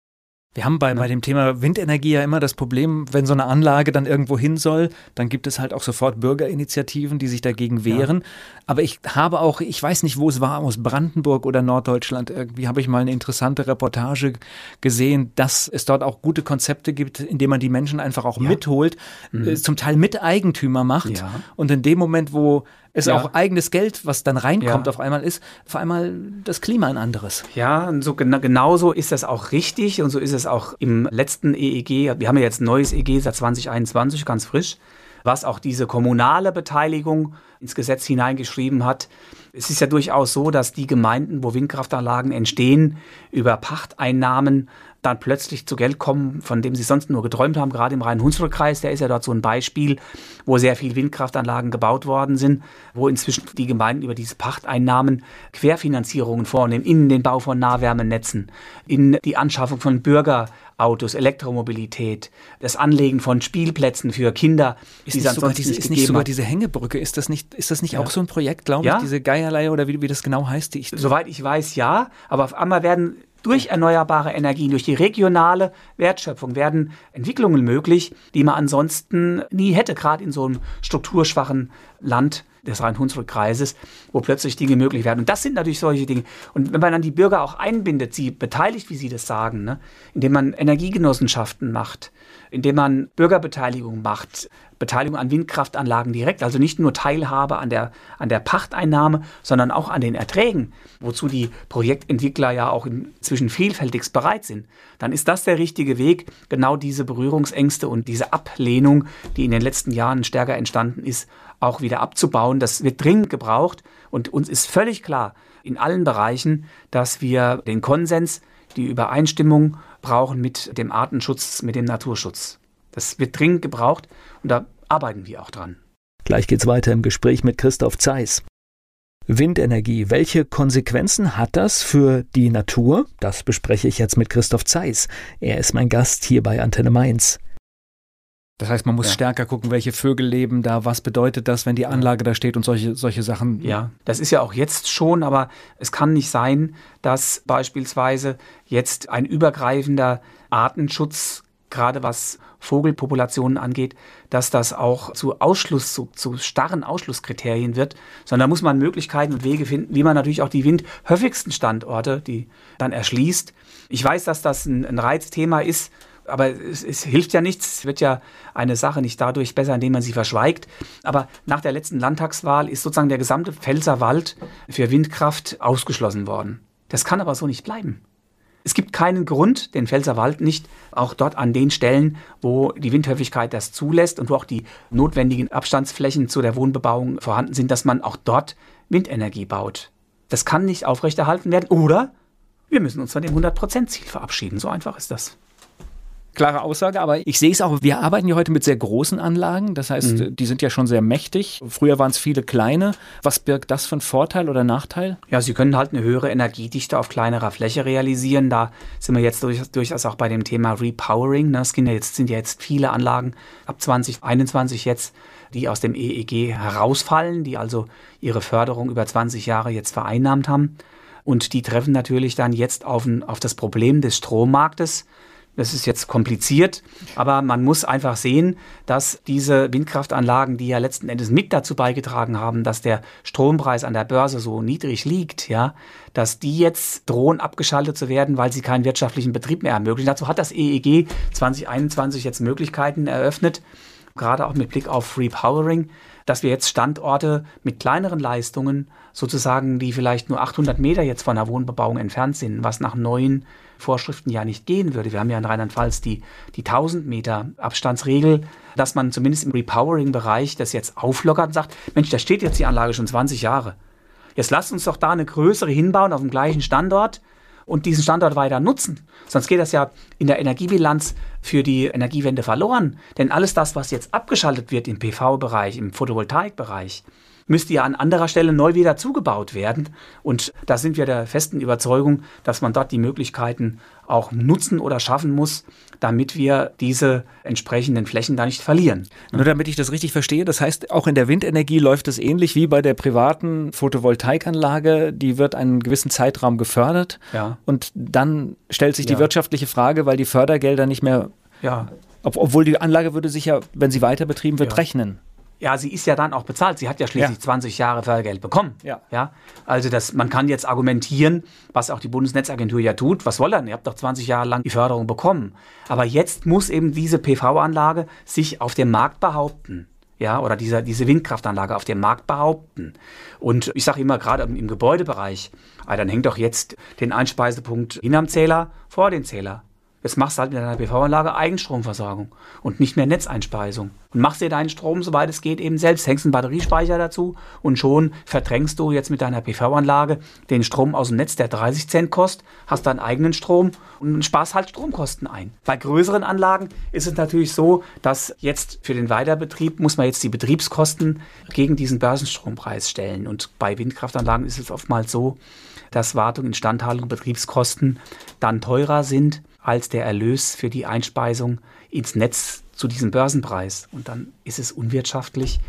[SPEAKER 1] Wir haben bei, bei dem Thema Windenergie ja immer das Problem, wenn so eine Anlage dann irgendwo hin soll, dann gibt es halt auch sofort Bürgerinitiativen, die sich dagegen wehren. Ja. Aber ich habe auch, ich weiß nicht, wo es war, aus Brandenburg oder Norddeutschland, irgendwie habe ich mal eine interessante Reportage gesehen, dass es dort auch gute Konzepte gibt, in denen man die Menschen einfach auch ja. mitholt, mhm. Äh, zum Teil Miteigentümer macht. Ja. Und in dem Moment, wo es ja. auch eigenes Geld, was dann reinkommt ja. auf einmal ist, vor einmal das Klima ein anderes.
[SPEAKER 3] Ja, und so genau, genauso ist das auch richtig und so ist es auch im letzten EEG. Wir haben ja jetzt ein neues EEG seit 2021, ganz frisch, was auch diese kommunale Beteiligung ins Gesetz hineingeschrieben hat. Es ist ja durchaus so, dass die Gemeinden, wo Windkraftanlagen entstehen, über Pachteinnahmen dann plötzlich zu Geld kommen, von dem sie sonst nur geträumt haben, gerade im Rhein-Hunsrück-Kreis, der ist ja dort so ein Beispiel, wo sehr viel Windkraftanlagen gebaut worden sind, wo inzwischen die Gemeinden über diese Pachteinnahmen Querfinanzierungen vornehmen in den Bau von Nahwärmenetzen, in die Anschaffung von Bürgerautos, Elektromobilität, das Anlegen von Spielplätzen für Kinder.
[SPEAKER 2] Ist, nicht sogar, diese, ist nicht sogar diese Hängebrücke, ist das nicht, ist das nicht ja. auch so ein Projekt, glaube ja? ich, diese Geierlei oder wie, wie das genau heißt?
[SPEAKER 3] Die ich Soweit ich weiß, ja, aber auf einmal werden durch erneuerbare Energien, durch die regionale Wertschöpfung werden Entwicklungen möglich, die man ansonsten nie hätte, gerade in so einem strukturschwachen Land des Rhein-Hunsrück-Kreises, wo plötzlich Dinge möglich werden. Und das sind natürlich solche Dinge. Und wenn man dann die Bürger auch einbindet, sie beteiligt, wie sie das sagen, ne? indem man Energiegenossenschaften macht, indem man Bürgerbeteiligung macht, Beteiligung an Windkraftanlagen direkt, also nicht nur Teilhabe an der, an der Pachteinnahme, sondern auch an den Erträgen, wozu die Projektentwickler ja auch inzwischen vielfältigst bereit sind, dann ist das der richtige Weg, genau diese Berührungsängste und diese Ablehnung, die in den letzten Jahren stärker entstanden ist, auch wieder abzubauen. Das wird dringend gebraucht und uns ist völlig klar in allen Bereichen, dass wir den Konsens, die Übereinstimmung brauchen mit dem Artenschutz, mit dem Naturschutz. Das wird dringend gebraucht und da arbeiten wir auch dran.
[SPEAKER 1] Gleich geht's weiter im Gespräch mit Christoph Zeiss. Windenergie, welche Konsequenzen hat das für die Natur? Das bespreche ich jetzt mit Christoph Zeiss. Er ist mein Gast hier bei Antenne Mainz. Das heißt, man muss ja. stärker gucken, welche Vögel leben da, was bedeutet das, wenn die Anlage da steht und solche, solche Sachen.
[SPEAKER 3] Ja, das ist ja auch jetzt schon, aber es kann nicht sein, dass beispielsweise jetzt ein übergreifender Artenschutz, gerade was Vogelpopulationen angeht, dass das auch zu Ausschluss, zu, zu starren Ausschlusskriterien wird, sondern da muss man Möglichkeiten und Wege finden, wie man natürlich auch die windhöfigsten Standorte, die dann erschließt. Ich weiß, dass das ein, ein Reizthema ist, aber es, es, hilft ja nichts. Es wird ja eine Sache nicht dadurch besser, indem man sie verschweigt. Aber nach der letzten Landtagswahl ist sozusagen der gesamte Pfälzerwald für Windkraft ausgeschlossen worden. Das kann aber so nicht bleiben. Es gibt keinen Grund, den Pfälzerwald nicht auch dort an den Stellen, wo die Windhäufigkeit das zulässt und wo auch die notwendigen Abstandsflächen zu der Wohnbebauung vorhanden sind, dass man auch dort Windenergie baut. Das kann nicht aufrechterhalten werden. Oder wir müssen uns von dem 100%-Ziel verabschieden. So einfach ist das
[SPEAKER 2] klare Aussage, aber ich sehe es auch, wir arbeiten ja heute mit sehr großen Anlagen, das heißt, mhm. die sind ja schon sehr mächtig. Früher waren es viele kleine. Was birgt das für einen Vorteil oder Nachteil?
[SPEAKER 3] Ja, sie können halt eine höhere Energiedichte auf kleinerer Fläche realisieren. Da sind wir jetzt durch, durchaus auch bei dem Thema Repowering. Das sind ja jetzt, sind ja jetzt viele Anlagen ab 2021 jetzt, die aus dem EEG herausfallen, die also ihre Förderung über 20 Jahre jetzt vereinnahmt haben. Und die treffen natürlich dann jetzt auf, ein, auf das Problem des Strommarktes. Das ist jetzt kompliziert, aber man muss einfach sehen, dass diese Windkraftanlagen, die ja letzten Endes mit dazu beigetragen haben, dass der Strompreis an der Börse so niedrig liegt, ja, dass die jetzt drohen abgeschaltet zu werden, weil sie keinen wirtschaftlichen Betrieb mehr ermöglichen. Dazu hat das EEG 2021 jetzt Möglichkeiten eröffnet, gerade auch mit Blick auf Repowering, dass wir jetzt Standorte mit kleineren Leistungen sozusagen, die vielleicht nur 800 Meter jetzt von der Wohnbebauung entfernt sind, was nach neuen Vorschriften ja nicht gehen würde. Wir haben ja in Rheinland-Pfalz die, die 1000 Meter Abstandsregel, dass man zumindest im Repowering-Bereich das jetzt auflockert und sagt, Mensch, da steht jetzt die Anlage schon 20 Jahre. Jetzt lasst uns doch da eine größere hinbauen auf dem gleichen Standort und diesen Standort weiter nutzen. Sonst geht das ja in der Energiebilanz für die Energiewende verloren. Denn alles das, was jetzt abgeschaltet wird im PV-Bereich, im Photovoltaik-Bereich, müsste ja an anderer Stelle neu wieder zugebaut werden. Und da sind wir der festen Überzeugung, dass man dort die Möglichkeiten auch nutzen oder schaffen muss, damit wir diese entsprechenden Flächen da nicht verlieren.
[SPEAKER 2] Nur damit ich das richtig verstehe, das heißt, auch in der Windenergie läuft es ähnlich wie bei der privaten Photovoltaikanlage. Die wird einen gewissen Zeitraum gefördert ja. und dann stellt sich die ja. wirtschaftliche Frage, weil die Fördergelder nicht mehr ja. Ob, obwohl die Anlage würde sich ja, wenn sie weiter betrieben wird, ja. rechnen.
[SPEAKER 3] Ja, sie ist ja dann auch bezahlt. Sie hat ja schließlich ja. 20 Jahre Fördergeld bekommen. Ja. ja. Also das, man kann jetzt argumentieren, was auch die Bundesnetzagentur ja tut. Was soll dann? Ihr habt doch 20 Jahre lang die Förderung bekommen. Aber jetzt muss eben diese PV-Anlage sich auf dem Markt behaupten. Ja, oder diese, diese Windkraftanlage auf dem Markt behaupten. Und ich sage immer, gerade im Gebäudebereich, ah, dann hängt doch jetzt den Einspeisepunkt hin am Zähler vor den Zähler. Jetzt machst du halt mit deiner PV-Anlage Eigenstromversorgung und nicht mehr Netzeinspeisung. Und machst dir deinen Strom, soweit es geht, eben selbst. Hängst einen Batteriespeicher dazu und schon verdrängst du jetzt mit deiner PV-Anlage den Strom aus dem Netz, der 30 Cent kostet, hast deinen eigenen Strom und sparst halt Stromkosten ein. Bei größeren Anlagen ist es natürlich so, dass jetzt für den Weiterbetrieb muss man jetzt die Betriebskosten gegen diesen Börsenstrompreis stellen. Und bei Windkraftanlagen ist es oftmals so, dass Wartung, Instandhaltung, Betriebskosten dann teurer sind als der Erlös für die Einspeisung ins Netz zu diesem Börsenpreis. Und dann ist es unwirtschaftlich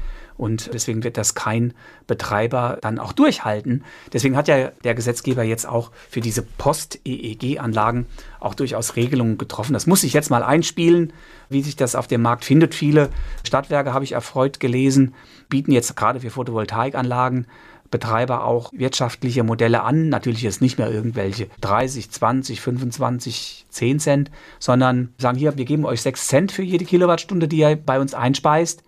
[SPEAKER 3] und deswegen wird das kein Betreiber dann auch durchhalten. Deswegen hat ja der Gesetzgeber jetzt auch für diese Post-EEG-Anlagen auch durchaus Regelungen getroffen. Das muss ich jetzt mal einspielen, wie sich das auf dem Markt findet. Viele Stadtwerke, habe ich erfreut gelesen, bieten jetzt gerade für Photovoltaikanlagen Betreiber auch wirtschaftliche Modelle an. Natürlich jetzt nicht mehr irgendwelche 30, 20, 25, 10 Cent, sondern sagen hier, wir geben euch 6 Cent für jede Kilowattstunde, die ihr bei uns einspeist.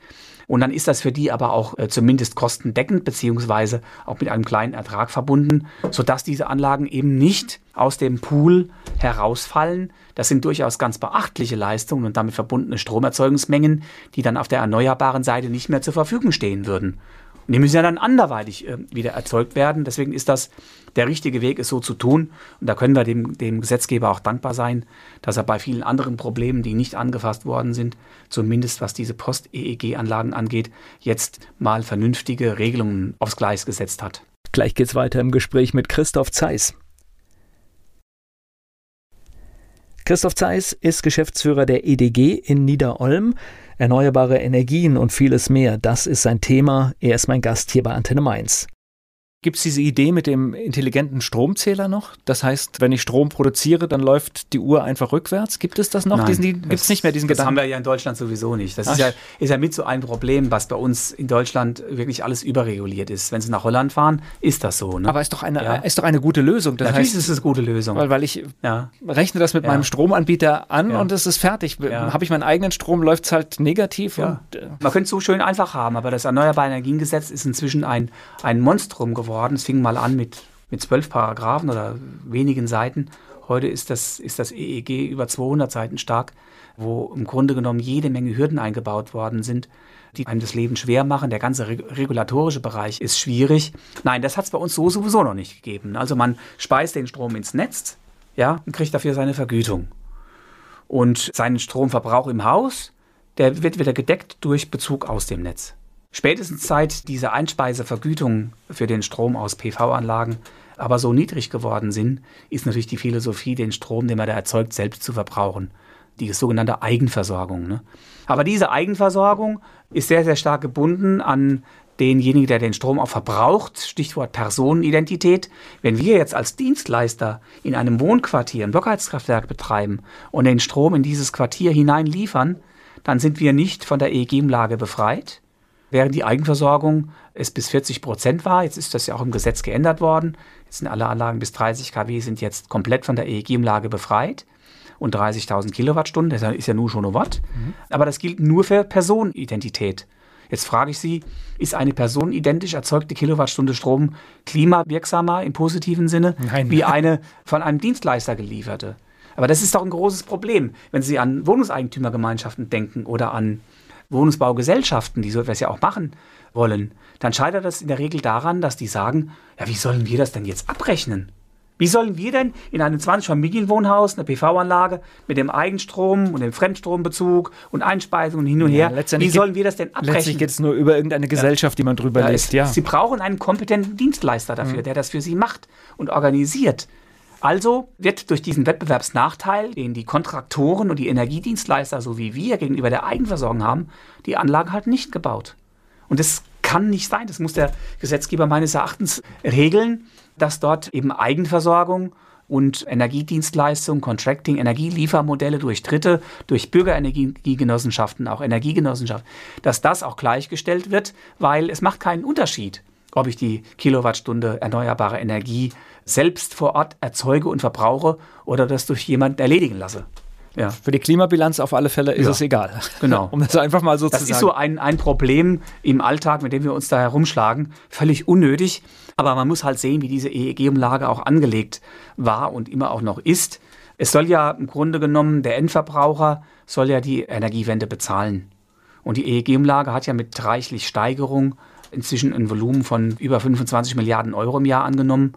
[SPEAKER 3] Und dann ist das für die aber auch äh, zumindest kostendeckend beziehungsweise auch mit einem kleinen Ertrag verbunden, sodass diese Anlagen eben nicht aus dem Pool herausfallen. Das sind durchaus ganz beachtliche Leistungen und damit verbundene Stromerzeugungsmengen, die dann auf der erneuerbaren Seite nicht mehr zur Verfügung stehen würden. Die müssen ja dann anderweitig äh, wieder erzeugt werden. Deswegen ist das der richtige Weg, es so zu tun. Und da können wir dem, dem Gesetzgeber auch dankbar sein, dass er bei vielen anderen Problemen, die nicht angefasst worden sind, zumindest was diese Post-EEG-Anlagen angeht, jetzt mal vernünftige Regelungen aufs Gleis gesetzt hat.
[SPEAKER 1] Gleich geht's weiter im Gespräch mit Christoph Zeiss. Christoph Zeiss ist Geschäftsführer der EDG in Niederolm. Erneuerbare Energien und vieles mehr, das ist sein Thema. Er ist mein Gast hier bei Antenne Mainz.
[SPEAKER 2] Gibt es diese Idee mit dem intelligenten Stromzähler noch? Das heißt, wenn ich Strom produziere, dann läuft die Uhr einfach rückwärts. Gibt es das noch? Gibt es nicht mehr diesen
[SPEAKER 3] das
[SPEAKER 2] Gedanken?
[SPEAKER 3] Das haben wir ja in Deutschland sowieso nicht. Das ist ja, ist ja mit so ein Problem, was bei uns in Deutschland wirklich alles überreguliert ist. Wenn Sie nach Holland fahren, ist das so.
[SPEAKER 2] Ne? Aber ist doch eine, ja. ist doch eine gute Lösung.
[SPEAKER 3] Das Natürlich heißt, ist es eine gute Lösung.
[SPEAKER 2] Weil, weil ich ja. rechne das mit meinem Stromanbieter an und es ist fertig. Habe ich meinen eigenen Strom, läuft es halt negativ. Und,
[SPEAKER 3] äh Man könnte es so schön einfach haben, aber das Erneuerbare Energiengesetz ist inzwischen ein, ein Monstrum geworden. Es fing mal an mit, mit zwölf Paragraphen oder wenigen Seiten. Heute ist das, ist das EEG über 200 Seiten stark, wo im Grunde genommen jede Menge Hürden eingebaut worden sind, die einem das Leben schwer machen. Der ganze regulatorische Bereich ist schwierig. Nein, das hat es bei uns so sowieso noch nicht gegeben. Also man speist den Strom ins Netz, ja, und kriegt dafür seine Vergütung. Und seinen Stromverbrauch im Haus, der wird wieder gedeckt durch Bezug aus dem Netz. Spätestens seit diese Einspeisevergütung für den Strom aus PV-Anlagen aber so niedrig geworden sind, ist natürlich die Philosophie, den Strom, den man da erzeugt, selbst zu verbrauchen. Die sogenannte Eigenversorgung. Ne? Aber diese Eigenversorgung ist sehr, sehr stark gebunden an denjenigen, der den Strom auch verbraucht, Stichwort Personenidentität. Wenn wir jetzt als Dienstleister in einem Wohnquartier ein Blockheizkraftwerk betreiben und den Strom in dieses Quartier hinein liefern, dann sind wir nicht von der EEG-Umlage befreit, während die Eigenversorgung es bis 40 Prozent war. Jetzt ist das ja auch im Gesetz geändert worden. Jetzt sind alle Anlagen bis 30 kW sind jetzt komplett von der EEG-Umlage befreit und 30.000 Kilowattstunden, das ist ja nur schon ein Watt. Mhm. Aber das gilt nur für Personenidentität. Jetzt frage ich Sie, ist eine personenidentisch erzeugte Kilowattstunde Strom klimawirksamer im positiven Sinne Nein. wie eine von einem Dienstleister gelieferte? Aber das ist doch ein großes Problem, wenn Sie an Wohnungseigentümergemeinschaften denken oder an Wohnungsbaugesellschaften, die so etwas ja auch machen wollen. Dann scheitert das in der Regel daran, dass die sagen, ja, wie sollen wir das denn jetzt abrechnen? Wie sollen wir denn in einem 20-Familienwohnhaus eine PV-Anlage mit dem Eigenstrom und dem Fremdstrombezug und Einspeisung und hin und her, ja, wie sollen wir das denn abrechnen?
[SPEAKER 2] Letztlich geht es nur über irgendeine Gesellschaft, ja. die man drüber ja, lässt. Ja.
[SPEAKER 3] Sie brauchen einen kompetenten Dienstleister dafür, mhm. der das für Sie macht und organisiert. Also wird durch diesen Wettbewerbsnachteil, den die Kontraktoren und die Energiedienstleister, so wie wir, gegenüber der Eigenversorgung haben, die Anlage halt nicht gebaut. Und das kann nicht sein. Das muss der Gesetzgeber meines Erachtens regeln dass dort eben Eigenversorgung und Energiedienstleistung, Contracting, Energieliefermodelle durch Dritte, durch Bürgerenergiegenossenschaften, auch Energiegenossenschaften, dass das auch gleichgestellt wird, weil es macht keinen Unterschied, ob ich die Kilowattstunde erneuerbare Energie selbst vor Ort erzeuge und verbrauche oder das durch jemanden erledigen lasse.
[SPEAKER 2] Ja. Für die Klimabilanz auf alle Fälle ist ja. es egal.
[SPEAKER 3] Genau.
[SPEAKER 2] um das einfach mal so
[SPEAKER 3] das
[SPEAKER 2] zu
[SPEAKER 3] sagen. Das ist so ein, ein Problem im Alltag, mit dem wir uns da herumschlagen. Völlig unnötig. Aber man muss halt sehen, wie diese EEG-Umlage auch angelegt war und immer auch noch ist. Es soll ja im Grunde genommen, der Endverbraucher soll ja die Energiewende bezahlen. Und die EEG-Umlage hat ja mit reichlich Steigerung inzwischen ein Volumen von über 25 Milliarden Euro im Jahr angenommen.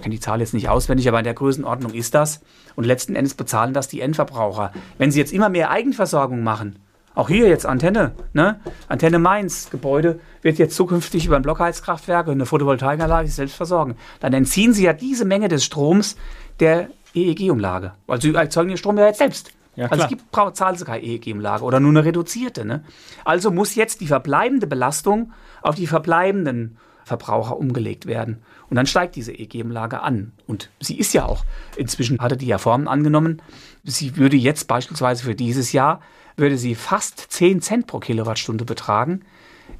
[SPEAKER 3] Ich kenne die Zahl jetzt nicht auswendig, aber in der Größenordnung ist das. Und letzten Endes bezahlen das die Endverbraucher. Wenn sie jetzt immer mehr Eigenversorgung machen, auch hier jetzt Antenne, ne? Antenne Mainz, Gebäude wird jetzt zukünftig über ein Blockheizkraftwerk und eine Photovoltaikanlage sich selbst versorgen. Dann entziehen sie ja diese Menge des Stroms der EEG-Umlage. Weil sie erzeugen den Strom ja jetzt selbst. Ja, also es gibt, zahlen sie keine EEG-Umlage oder nur eine reduzierte. Ne? Also muss jetzt die verbleibende Belastung auf die verbleibenden Verbraucher umgelegt werden. Und dann steigt diese EEG-Umlage an. Und sie ist ja auch, inzwischen hatte die ja Formen angenommen. Sie würde jetzt beispielsweise für dieses Jahr würde sie fast 10 Cent pro Kilowattstunde betragen,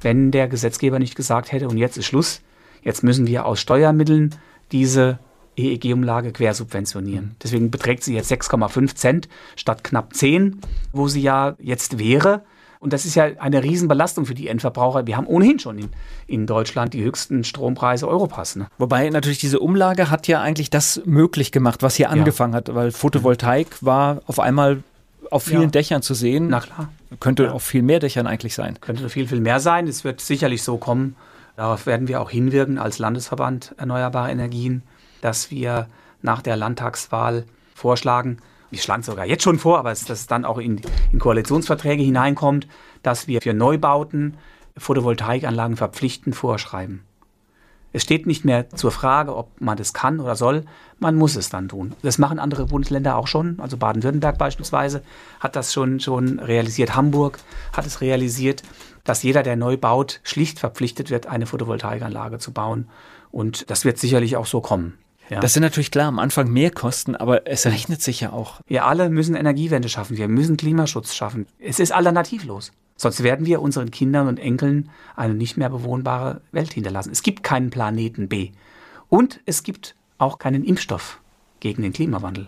[SPEAKER 3] wenn der Gesetzgeber nicht gesagt hätte, und jetzt ist Schluss, jetzt müssen wir aus Steuermitteln diese EEG-Umlage quersubventionieren. Deswegen beträgt sie jetzt 6,5 Cent statt knapp 10, wo sie ja jetzt wäre. Und das ist ja eine Riesenbelastung für die Endverbraucher. Wir haben ohnehin schon in, in Deutschland die höchsten Strompreise Europas. Ne?
[SPEAKER 2] Wobei natürlich diese Umlage hat ja eigentlich das möglich gemacht, was hier angefangen ja. hat, weil Photovoltaik war auf einmal auf vielen ja. Dächern zu sehen.
[SPEAKER 3] Na klar.
[SPEAKER 2] Könnte ja. auf viel mehr Dächern eigentlich sein.
[SPEAKER 3] Könnte viel, viel mehr sein. Es wird sicherlich so kommen. Darauf werden wir auch hinwirken als Landesverband Erneuerbare Energien, dass wir nach der Landtagswahl vorschlagen, wir schlagen es sogar jetzt schon vor, aber dass es dann auch in, in Koalitionsverträge hineinkommt, dass wir für Neubauten Photovoltaikanlagen verpflichtend vorschreiben. Es steht nicht mehr zur Frage, ob man das kann oder soll. Man muss es dann tun. Das machen andere Bundesländer auch schon. Also Baden-Württemberg beispielsweise hat das schon, schon realisiert. Hamburg hat es realisiert, dass jeder, der neu baut, schlicht verpflichtet wird, eine Photovoltaikanlage zu bauen. Und das wird sicherlich auch so kommen.
[SPEAKER 2] Ja. Das sind natürlich klar am Anfang mehr Kosten, aber es rechnet sich ja auch.
[SPEAKER 3] Wir alle müssen Energiewende schaffen. Wir müssen Klimaschutz schaffen. Es ist alternativlos. Sonst werden wir unseren Kindern und Enkeln eine nicht mehr bewohnbare Welt hinterlassen. Es gibt keinen Planeten B. Und es gibt auch keinen Impfstoff gegen den Klimawandel.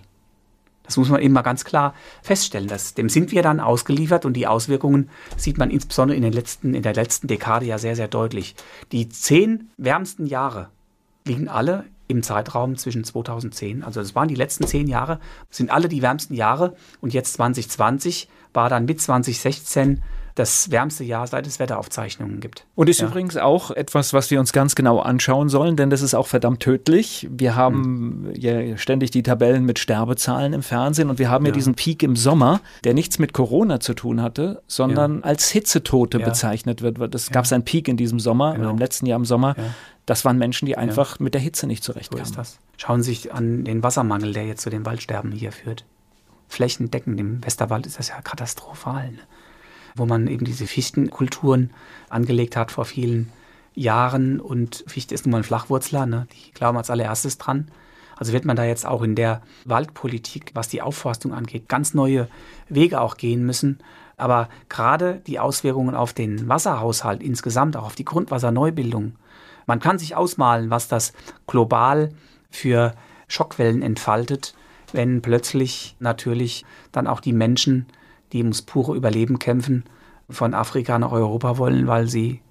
[SPEAKER 3] Das muss man eben mal ganz klar feststellen. Dass, dem sind wir dann ausgeliefert und die Auswirkungen sieht man insbesondere in, den letzten, in der letzten Dekade ja sehr, sehr deutlich. Die zehn wärmsten Jahre liegen alle im Zeitraum zwischen 2010, also das waren die letzten zehn Jahre, sind alle die wärmsten Jahre und jetzt 2020 war dann mit 2016 das wärmste Jahr, seit es Wetteraufzeichnungen gibt.
[SPEAKER 2] Und ist ja. übrigens auch etwas, was wir uns ganz genau anschauen sollen, denn das ist auch verdammt tödlich. Wir haben hm. ja ständig die Tabellen mit Sterbezahlen im Fernsehen und wir haben ja, ja diesen Peak im Sommer, der nichts mit Corona zu tun hatte, sondern ja. als Hitzetote bezeichnet wird. Es gab einen Peak in diesem Sommer, genau. im letzten Jahr im Sommer. Das waren Menschen, die einfach mit der Hitze nicht zurechtkamen. So ist das.
[SPEAKER 3] Schauen Sie sich an den Wassermangel, der jetzt zu den Waldsterben hier führt. Flächendeckend im Westerwald ist das ja katastrophal. Ne? wo man eben diese Fichtenkulturen angelegt hat vor vielen Jahren. Und Fichte ist nun mal ein Flachwurzler, ne? die glauben als allererstes dran. Also wird man da jetzt auch in der Waldpolitik, was die Aufforstung angeht, ganz neue Wege auch gehen müssen. Aber gerade die Auswirkungen auf den Wasserhaushalt insgesamt, auch auf die Grundwasserneubildung, man kann sich ausmalen, was das global für Schockwellen entfaltet, wenn plötzlich natürlich dann auch die Menschen die ums pure Überleben kämpfen, von Afrika nach Europa wollen, weil sie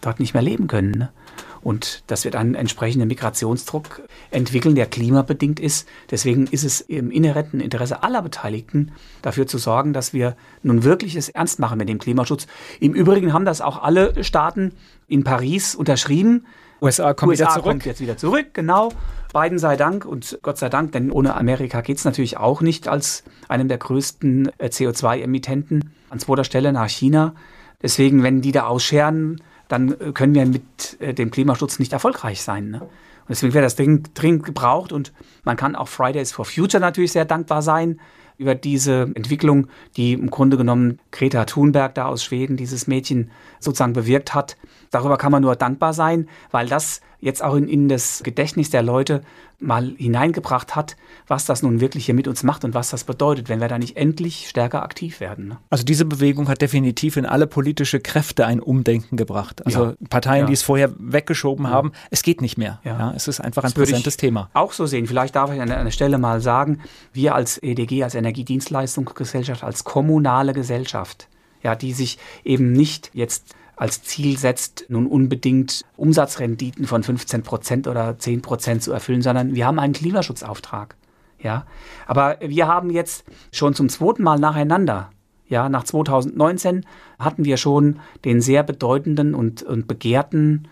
[SPEAKER 3] dort nicht mehr leben können. Ne? Und das wird einen entsprechenden Migrationsdruck entwickeln, der klimabedingt ist. Deswegen ist es im inhärenten Interesse aller Beteiligten, dafür zu sorgen, dass wir nun wirklich es ernst machen mit dem Klimaschutz. Im Übrigen haben das auch alle Staaten in Paris unterschrieben.
[SPEAKER 2] USA kommt USA wieder zurück.
[SPEAKER 3] kommt jetzt wieder zurück, genau. Beiden sei Dank und Gott sei Dank, denn ohne Amerika geht es natürlich auch nicht als einem der größten äh, CO2-Emittenten. An zweiter Stelle nach China. Deswegen, wenn die da ausscheren, dann äh, können wir mit äh, dem Klimaschutz nicht erfolgreich sein. Ne? Und deswegen wäre das dringend, dringend gebraucht und man kann auch Fridays for Future natürlich sehr dankbar sein über diese Entwicklung, die im Grunde genommen Greta Thunberg da aus Schweden, dieses Mädchen sozusagen bewirkt hat. Darüber kann man nur dankbar sein, weil das jetzt auch in, in das Gedächtnis der Leute mal hineingebracht hat, was das nun wirklich hier mit uns macht und was das bedeutet, wenn wir da nicht endlich stärker aktiv werden. Ne?
[SPEAKER 2] Also diese Bewegung hat definitiv in alle politische Kräfte ein Umdenken gebracht. Also ja. Parteien, ja. die es vorher weggeschoben ja. haben, es geht nicht mehr. Ja. es ist einfach ein das präsentes Thema.
[SPEAKER 3] Auch so sehen. Vielleicht darf ich an einer Stelle mal sagen, wir als EDG, als Energiedienstleistungsgesellschaft, als kommunale Gesellschaft, ja, die sich eben nicht jetzt als Ziel setzt, nun unbedingt Umsatzrenditen von 15 Prozent oder 10 Prozent zu erfüllen, sondern wir haben einen Klimaschutzauftrag. Ja, aber wir haben jetzt schon zum zweiten Mal nacheinander, ja, nach 2019 hatten wir schon den sehr bedeutenden und, und begehrten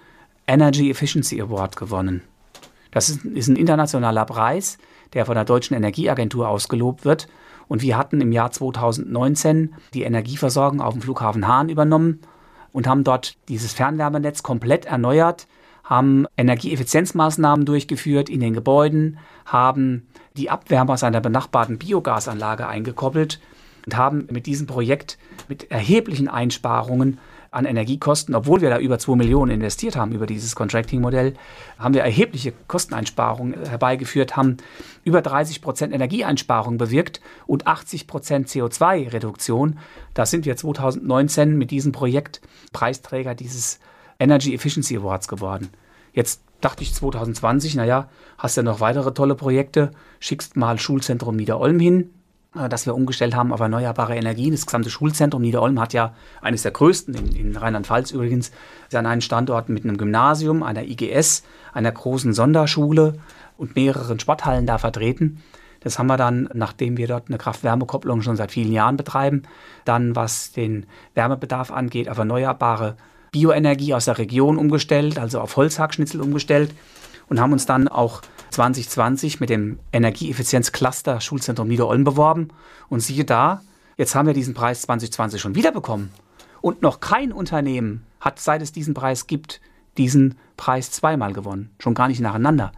[SPEAKER 3] Energy Efficiency Award gewonnen. Das ist, ist ein internationaler Preis, der von der Deutschen Energieagentur ausgelobt wird. Und wir hatten im Jahr 2019 die Energieversorgung auf dem Flughafen Hahn übernommen und haben dort dieses Fernwärmenetz komplett erneuert, haben Energieeffizienzmaßnahmen durchgeführt in den Gebäuden, haben die Abwärme aus einer benachbarten Biogasanlage eingekoppelt und haben mit diesem Projekt mit erheblichen Einsparungen an Energiekosten, obwohl wir da über 2 Millionen investiert haben über dieses Contracting-Modell, haben wir erhebliche Kosteneinsparungen herbeigeführt, haben über 30 Prozent Energieeinsparungen bewirkt und 80 Prozent CO2-Reduktion. Da sind wir 2019 mit diesem Projekt Preisträger dieses Energy Efficiency Awards geworden. Jetzt dachte ich 2020, naja, hast ja noch weitere tolle Projekte, schickst mal Schulzentrum Niederolm hin, dass wir umgestellt haben auf erneuerbare Energien. Das gesamte Schulzentrum Niederolm hat ja eines der größten in, in Rheinland-Pfalz übrigens, an einem Standort mit einem Gymnasium, einer IGS, einer großen Sonderschule und mehreren Sporthallen da vertreten. Das haben wir dann, nachdem wir dort eine Kraft-Wärme-Kopplung schon seit vielen Jahren betreiben, dann was den Wärmebedarf angeht, auf erneuerbare Bioenergie aus der Region umgestellt, also auf Holzhackschnitzel umgestellt und haben uns dann auch 2020 mit dem Energieeffizienzcluster Schulzentrum Niederolm beworben. Und siehe da, jetzt haben wir diesen Preis 2020 schon wieder bekommen. Und noch kein Unternehmen hat, seit es diesen Preis gibt, diesen Preis zweimal gewonnen. Schon gar nicht nacheinander.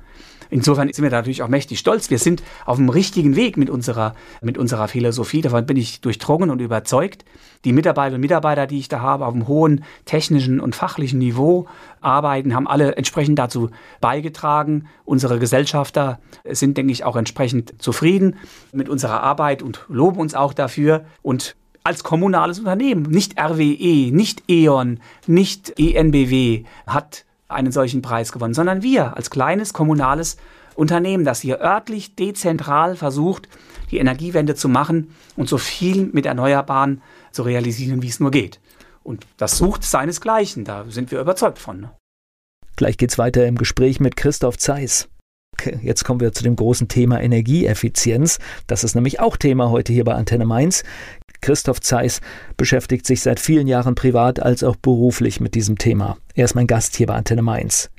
[SPEAKER 3] Insofern sind wir natürlich auch mächtig stolz. Wir sind auf dem richtigen Weg mit unserer, mit unserer Philosophie. Davon bin ich durchdrungen und überzeugt. Die Mitarbeiterinnen und Mitarbeiter, die ich da habe, auf einem hohen technischen und fachlichen Niveau arbeiten, haben alle entsprechend dazu beigetragen. Unsere Gesellschafter sind, denke ich, auch entsprechend zufrieden mit unserer Arbeit und loben uns auch dafür. Und als kommunales Unternehmen, nicht RWE, nicht E.ON, nicht ENBW hat einen solchen Preis gewonnen, sondern wir als kleines kommunales Unternehmen, das hier örtlich dezentral versucht, die Energiewende zu machen und so viel mit Erneuerbaren zu realisieren, wie es nur geht. Und das sucht seinesgleichen, da sind wir überzeugt von. Ne?
[SPEAKER 1] Gleich geht's weiter im Gespräch mit Christoph Zeiss. Jetzt kommen wir zu dem großen Thema Energieeffizienz. Das ist nämlich auch Thema heute hier bei Antenne Mainz. Christoph Zeiss beschäftigt sich seit vielen Jahren privat als auch beruflich mit diesem Thema. Er ist mein Gast hier bei Antenne Mainz.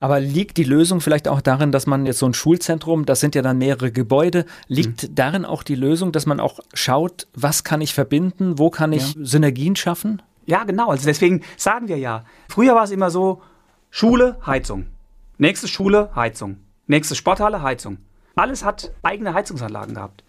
[SPEAKER 1] Aber liegt die Lösung vielleicht auch darin, dass man jetzt so ein Schulzentrum, das sind ja dann mehrere Gebäude, liegt mhm. darin auch die Lösung, dass man auch schaut, was kann ich verbinden, wo kann ich ja. Synergien schaffen?
[SPEAKER 3] Ja, genau. Also deswegen sagen wir ja, früher war es immer so, Schule, Heizung. Nächste Schule, Heizung. Nächste Sporthalle, Heizung. Alles hat eigene Heizungsanlagen gehabt.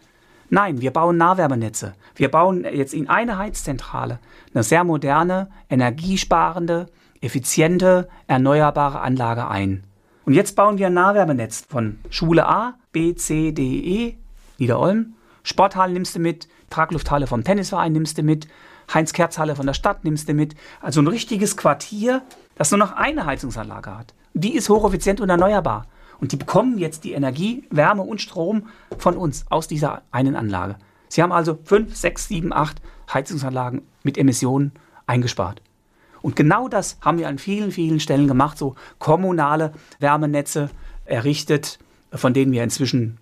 [SPEAKER 3] Nein, wir bauen Nahwärmenetze. Wir bauen jetzt in eine Heizzentrale eine sehr moderne, energiesparende, effiziente, erneuerbare Anlage ein. Und jetzt bauen wir ein Nahwärmenetz von Schule A, B, C, D, E, Niederolm. Sporthalle nimmst du mit, Traglufthalle vom Tennisverein nimmst du mit, Heinz-Kerz-Halle von der Stadt nimmst du mit. Also ein richtiges Quartier, das nur noch eine Heizungsanlage hat. Die ist hocheffizient und erneuerbar. Und die bekommen jetzt die Energie, Wärme und Strom von uns aus dieser einen Anlage. Sie haben also fünf, sechs, sieben, acht Heizungsanlagen mit Emissionen eingespart. Und genau das haben wir an vielen, vielen Stellen gemacht, so kommunale Wärmenetze errichtet, von denen wir inzwischen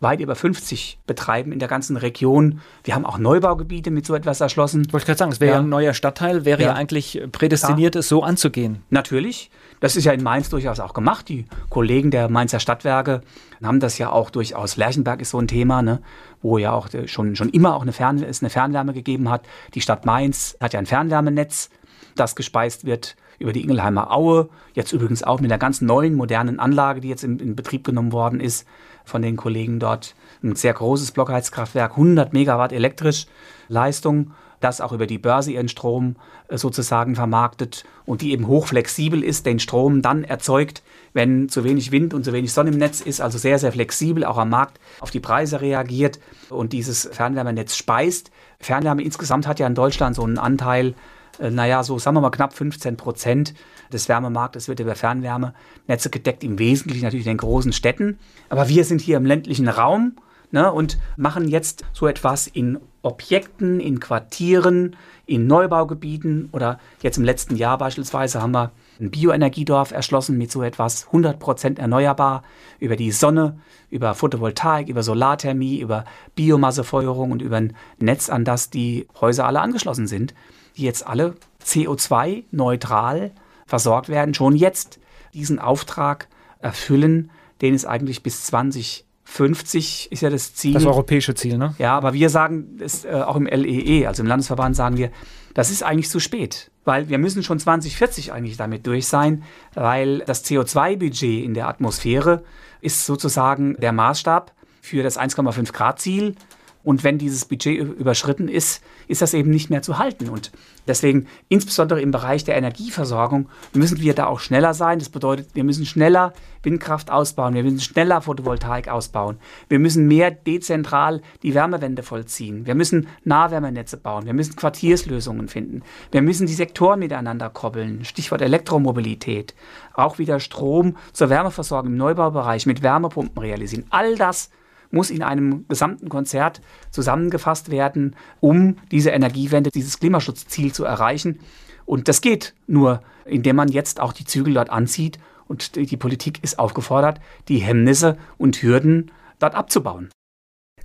[SPEAKER 3] weit über 50 betreiben in der ganzen Region. Wir haben auch Neubaugebiete mit so etwas erschlossen.
[SPEAKER 2] Wollte ich gerade sagen, es wäre ja. ein neuer Stadtteil, wäre ja, ja eigentlich prädestiniert, ja. es so anzugehen.
[SPEAKER 3] Natürlich. Das ist ja in Mainz durchaus auch gemacht. Die Kollegen der Mainzer Stadtwerke haben das ja auch durchaus. Lerchenberg ist so ein Thema, ne, wo ja auch schon, schon immer auch eine, Fern, es eine Fernwärme gegeben hat. Die Stadt Mainz hat ja ein Fernwärmenetz, das gespeist wird über die Ingelheimer Aue. Jetzt übrigens auch mit der ganz neuen, modernen Anlage, die jetzt in, in Betrieb genommen worden ist von den Kollegen dort. Ein sehr großes Blockheizkraftwerk, 100 Megawatt elektrisch Leistung, das auch über die Börse ihren Strom äh, sozusagen vermarktet und die eben hochflexibel ist, den Strom dann erzeugt, wenn zu wenig Wind und zu wenig Sonne im Netz ist, also sehr, sehr flexibel auch am Markt auf die Preise reagiert und dieses Fernwärmenetz speist. Fernwärme insgesamt hat ja in Deutschland so einen Anteil äh, naja, so sagen wir mal knapp 15 Prozent des Wärmemarktes wird über Fernwärmenetze gedeckt, im Wesentlichen natürlich in den großen Städten. Aber wir sind hier im ländlichen Raum ne, und machen jetzt so etwas in Objekten, in Quartieren, in Neubaugebieten oder jetzt im letzten Jahr beispielsweise haben wir ein Bioenergiedorf erschlossen mit so etwas 100 Prozent erneuerbar über die Sonne, über Photovoltaik, über Solarthermie, über Biomassefeuerung und über ein Netz, an das die Häuser alle angeschlossen sind die jetzt alle CO2-neutral versorgt werden, schon jetzt diesen Auftrag erfüllen, den es eigentlich bis 2050 ist ja das Ziel.
[SPEAKER 2] Das europäische Ziel, ne?
[SPEAKER 3] Ja, aber wir sagen es äh, auch im LEE, e, also im Landesverband sagen wir, das ist eigentlich zu spät, weil wir müssen schon 2040 eigentlich damit durch sein, weil das CO2-Budget in der Atmosphäre ist sozusagen der Maßstab für das 1,5 Grad Ziel und wenn dieses Budget überschritten ist, ist das eben nicht mehr zu halten. Und deswegen, insbesondere im Bereich der Energieversorgung, müssen wir da auch schneller sein. Das bedeutet, wir müssen schneller Windkraft ausbauen, wir müssen schneller Photovoltaik ausbauen, wir müssen mehr dezentral die Wärmewende vollziehen, wir müssen Nahwärmenetze bauen, wir müssen Quartierslösungen finden, wir müssen die Sektoren miteinander koppeln. Stichwort Elektromobilität, auch wieder Strom zur Wärmeversorgung im Neubaubereich mit Wärmepumpen realisieren. All das muss in einem gesamten Konzert zusammengefasst werden, um diese Energiewende, dieses Klimaschutzziel zu erreichen. Und das geht nur, indem man jetzt auch die Zügel dort anzieht und die Politik ist aufgefordert, die Hemmnisse und Hürden dort abzubauen.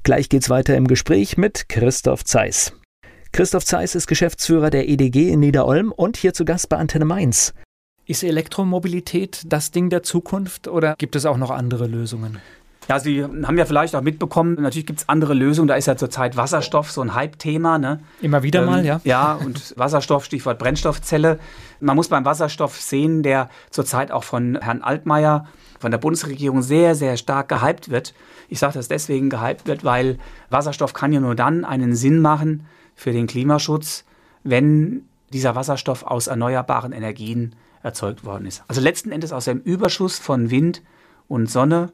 [SPEAKER 1] Gleich geht's weiter im Gespräch mit Christoph Zeiss. Christoph Zeiss ist Geschäftsführer der EDG in Niederolm und hier zu Gast bei Antenne Mainz. Ist Elektromobilität das Ding der Zukunft oder gibt es auch noch andere Lösungen?
[SPEAKER 3] Ja, Sie haben ja vielleicht auch mitbekommen, natürlich gibt es andere Lösungen. Da ist ja zurzeit Wasserstoff so ein Hype-Thema. Ne?
[SPEAKER 2] Immer wieder ähm, mal, ja.
[SPEAKER 3] Ja, und Wasserstoff, Stichwort Brennstoffzelle. Man muss beim Wasserstoff sehen, der zurzeit auch von Herrn Altmaier, von der Bundesregierung sehr, sehr stark gehypt wird. Ich sage das deswegen gehypt wird, weil Wasserstoff kann ja nur dann einen Sinn machen für den Klimaschutz, wenn dieser Wasserstoff aus erneuerbaren Energien erzeugt worden ist. Also letzten Endes aus dem Überschuss von Wind und Sonne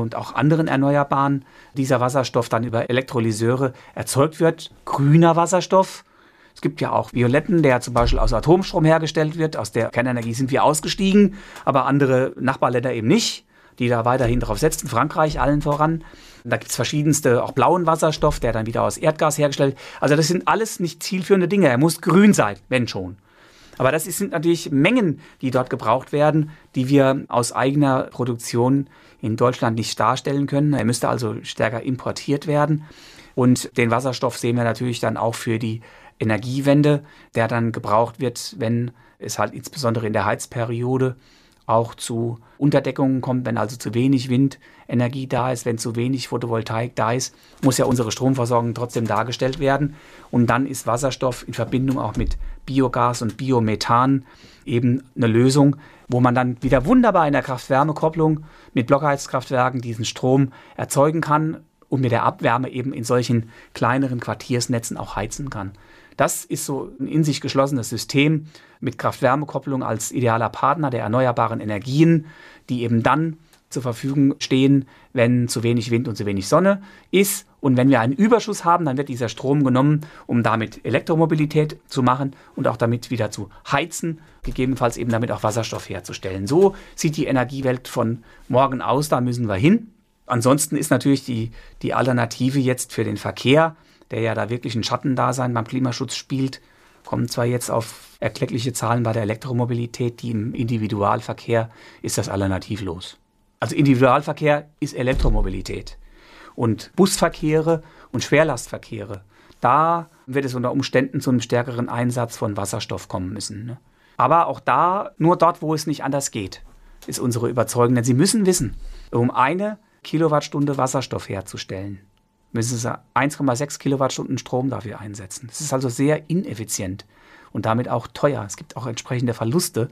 [SPEAKER 3] und auch anderen Erneuerbaren dieser Wasserstoff dann über Elektrolyseure erzeugt wird. Grüner Wasserstoff. Es gibt ja auch Violetten, der zum Beispiel aus Atomstrom hergestellt wird. Aus der Kernenergie sind wir ausgestiegen, aber andere Nachbarländer eben nicht, die da weiterhin drauf setzen. Frankreich allen voran. Da gibt es verschiedenste, auch blauen Wasserstoff, der dann wieder aus Erdgas hergestellt. Also das sind alles nicht zielführende Dinge. Er muss grün sein, wenn schon. Aber das sind natürlich Mengen, die dort gebraucht werden, die wir aus eigener Produktion in Deutschland nicht darstellen können. Er müsste also stärker importiert werden. Und den Wasserstoff sehen wir natürlich dann auch für die Energiewende, der dann gebraucht wird, wenn es halt insbesondere in der Heizperiode auch zu Unterdeckungen kommt, wenn also zu wenig Windenergie da ist, wenn zu wenig Photovoltaik da ist, muss ja unsere Stromversorgung trotzdem dargestellt werden. Und dann ist Wasserstoff in Verbindung auch mit Biogas und Biomethan eben eine Lösung, wo man dann wieder wunderbar in der Kraft-Wärme-Kopplung mit Blockheizkraftwerken diesen Strom erzeugen kann und mit der Abwärme eben in solchen kleineren Quartiersnetzen auch heizen kann. Das ist so ein in sich geschlossenes System mit Kraft-Wärme-Kopplung als idealer Partner der erneuerbaren Energien, die eben dann zur Verfügung stehen, wenn zu wenig Wind und zu wenig Sonne ist. Und wenn wir einen Überschuss haben, dann wird dieser Strom genommen, um damit Elektromobilität zu machen und auch damit wieder zu heizen, gegebenenfalls eben damit auch Wasserstoff herzustellen. So sieht die Energiewelt von morgen aus, da müssen wir hin. Ansonsten ist natürlich die, die Alternative jetzt für den Verkehr der ja da wirklich ein Schattendasein beim Klimaschutz spielt, kommen zwar jetzt auf erkleckliche Zahlen bei der Elektromobilität, die im Individualverkehr ist das alternativlos. Also Individualverkehr ist Elektromobilität. Und Busverkehre und Schwerlastverkehre, da wird es unter Umständen zu einem stärkeren Einsatz von Wasserstoff kommen müssen. Ne? Aber auch da, nur dort, wo es nicht anders geht, ist unsere Überzeugung. Denn Sie müssen wissen, um eine Kilowattstunde Wasserstoff herzustellen, müssen sie 1,6 Kilowattstunden Strom dafür einsetzen. Das ist also sehr ineffizient und damit auch teuer. Es gibt auch entsprechende Verluste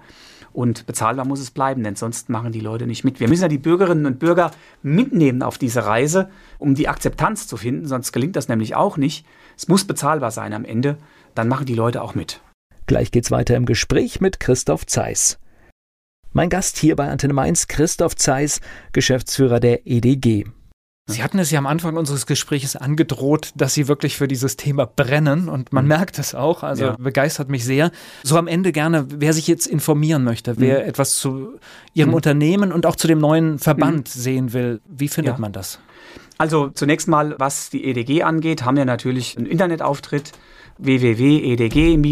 [SPEAKER 3] und bezahlbar muss es bleiben, denn sonst machen die Leute nicht mit. Wir müssen ja die Bürgerinnen und Bürger mitnehmen auf diese Reise, um die Akzeptanz zu finden, sonst gelingt das nämlich auch nicht. Es muss bezahlbar sein am Ende, dann machen die Leute auch mit.
[SPEAKER 1] Gleich geht's weiter im Gespräch mit Christoph Zeiss. Mein Gast hier bei Antenne Mainz, Christoph Zeiss, Geschäftsführer der EDG.
[SPEAKER 2] Sie hatten es ja am Anfang unseres Gesprächs angedroht, dass Sie wirklich für dieses Thema brennen und man mhm. merkt es auch, also ja. begeistert mich sehr. So am Ende gerne, wer sich jetzt informieren möchte, wer mhm. etwas zu Ihrem mhm. Unternehmen und auch zu dem neuen Verband mhm. sehen will, wie findet ja. man das?
[SPEAKER 3] Also zunächst mal, was die EDG angeht, haben wir natürlich einen Internetauftritt www.edg-mbh.de.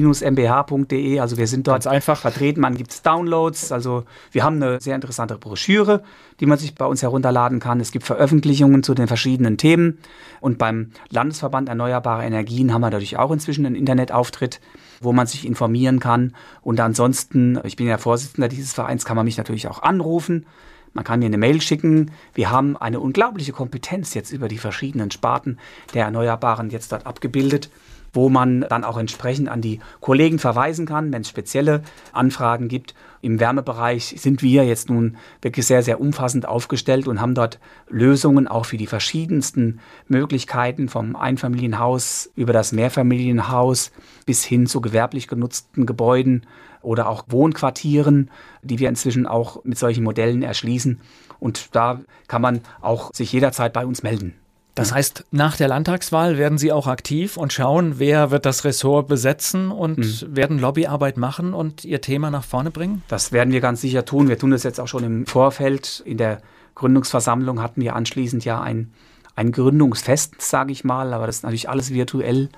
[SPEAKER 3] Also wir sind dort einfach vertreten. Man gibt Downloads. Also wir haben eine sehr interessante Broschüre, die man sich bei uns herunterladen kann. Es gibt Veröffentlichungen zu den verschiedenen Themen. Und beim Landesverband Erneuerbare Energien haben wir dadurch auch inzwischen einen Internetauftritt, wo man sich informieren kann. Und ansonsten, ich bin ja Vorsitzender dieses Vereins, kann man mich natürlich auch anrufen. Man kann mir eine Mail schicken. Wir haben eine unglaubliche Kompetenz jetzt über die verschiedenen Sparten der Erneuerbaren jetzt dort abgebildet wo man dann auch entsprechend an die Kollegen verweisen kann, wenn es spezielle Anfragen gibt. Im Wärmebereich sind wir jetzt nun wirklich sehr, sehr umfassend aufgestellt und haben dort Lösungen auch für die verschiedensten Möglichkeiten vom Einfamilienhaus über das Mehrfamilienhaus bis hin zu gewerblich genutzten Gebäuden oder auch Wohnquartieren, die wir inzwischen auch mit solchen Modellen erschließen. Und da kann man auch sich jederzeit bei uns melden.
[SPEAKER 2] Das heißt, nach der Landtagswahl werden Sie auch aktiv und schauen, wer wird das Ressort besetzen und mhm. werden Lobbyarbeit machen und Ihr Thema nach vorne bringen?
[SPEAKER 3] Das werden wir ganz sicher tun. Wir tun das jetzt auch schon im Vorfeld. In der Gründungsversammlung hatten wir anschließend ja ein, ein Gründungsfest, sage ich mal, aber das ist natürlich alles virtuell.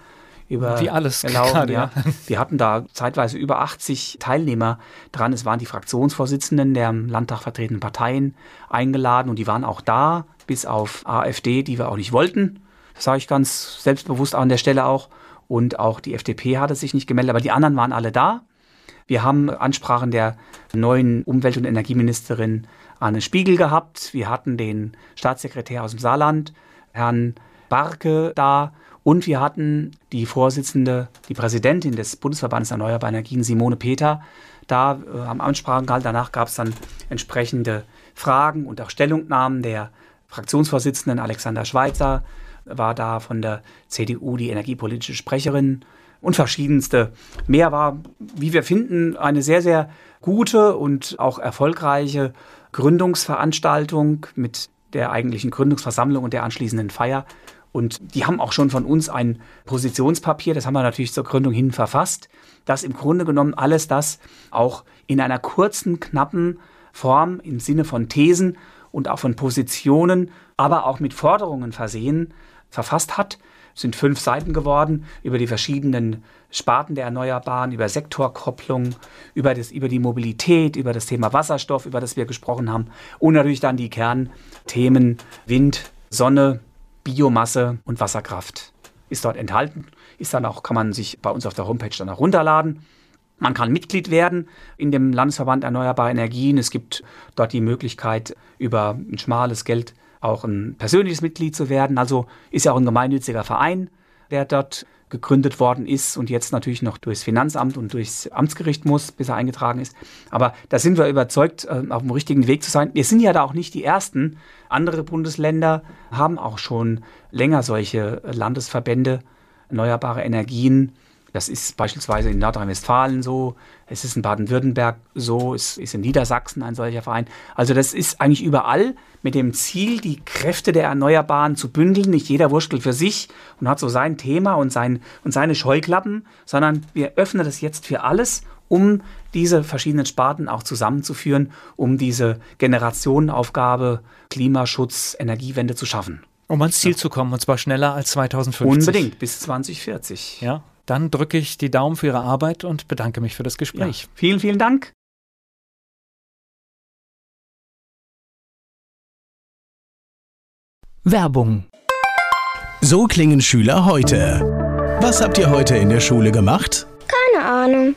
[SPEAKER 3] Über
[SPEAKER 2] Wie alles
[SPEAKER 3] genau, gerade, ja. Wir hatten da zeitweise über 80 Teilnehmer dran. Es waren die Fraktionsvorsitzenden der im Landtag vertretenen Parteien eingeladen und die waren auch da bis auf AfD, die wir auch nicht wollten. Das sage ich ganz selbstbewusst an der Stelle auch. Und auch die FDP hatte sich nicht gemeldet, aber die anderen waren alle da. Wir haben Ansprachen der neuen Umwelt- und Energieministerin Anne Spiegel gehabt. Wir hatten den Staatssekretär aus dem Saarland, Herrn Barke, da. Und wir hatten die Vorsitzende, die Präsidentin des Bundesverbandes Erneuerbare Energien, Simone Peter, da äh, am Ansprachen gehalten. Danach gab es dann entsprechende Fragen und auch Stellungnahmen der Fraktionsvorsitzenden Alexander Schweitzer war da von der CDU die energiepolitische Sprecherin und verschiedenste. Mehr war, wie wir finden, eine sehr, sehr gute und auch erfolgreiche Gründungsveranstaltung mit der eigentlichen Gründungsversammlung und der anschließenden Feier. Und die haben auch schon von uns ein Positionspapier, das haben wir natürlich zur Gründung hin verfasst, das im Grunde genommen alles das auch in einer kurzen, knappen Form im Sinne von Thesen und auch von Positionen, aber auch mit Forderungen versehen, verfasst hat, sind fünf Seiten geworden über die verschiedenen Sparten der Erneuerbaren, über Sektorkopplung, über, das, über die Mobilität, über das Thema Wasserstoff, über das wir gesprochen haben und natürlich dann die Kernthemen Wind, Sonne, Biomasse und Wasserkraft ist dort enthalten. Ist dann auch, kann man sich bei uns auf der Homepage dann auch runterladen. Man kann Mitglied werden in dem Landesverband Erneuerbare Energien. Es gibt dort die Möglichkeit, über ein schmales Geld auch ein persönliches Mitglied zu werden. Also ist ja auch ein gemeinnütziger Verein, der dort gegründet worden ist und jetzt natürlich noch durchs Finanzamt und durchs Amtsgericht muss, bis er eingetragen ist. Aber da sind wir überzeugt, äh, auf dem richtigen Weg zu sein. Wir sind ja da auch nicht die Ersten. Andere Bundesländer haben auch schon länger solche Landesverbände erneuerbare Energien das ist beispielsweise in Nordrhein-Westfalen so, es ist in Baden-Württemberg so, es ist in Niedersachsen ein solcher Verein. Also das ist eigentlich überall mit dem Ziel, die Kräfte der Erneuerbaren zu bündeln. Nicht jeder wurschtelt für sich und hat so sein Thema und, sein, und seine Scheuklappen, sondern wir öffnen das jetzt für alles, um diese verschiedenen Sparten auch zusammenzuführen, um diese Generationenaufgabe Klimaschutz, Energiewende zu schaffen.
[SPEAKER 2] Um ans Ziel ja. zu kommen, und zwar schneller als 2050.
[SPEAKER 3] Unbedingt, bis 2040.
[SPEAKER 2] Ja, dann drücke ich die Daumen für Ihre Arbeit und bedanke mich für das Gespräch. Ja.
[SPEAKER 3] Vielen, vielen Dank.
[SPEAKER 2] Werbung.
[SPEAKER 1] So klingen Schüler heute. Was habt ihr heute in der Schule gemacht?
[SPEAKER 4] Keine Ahnung.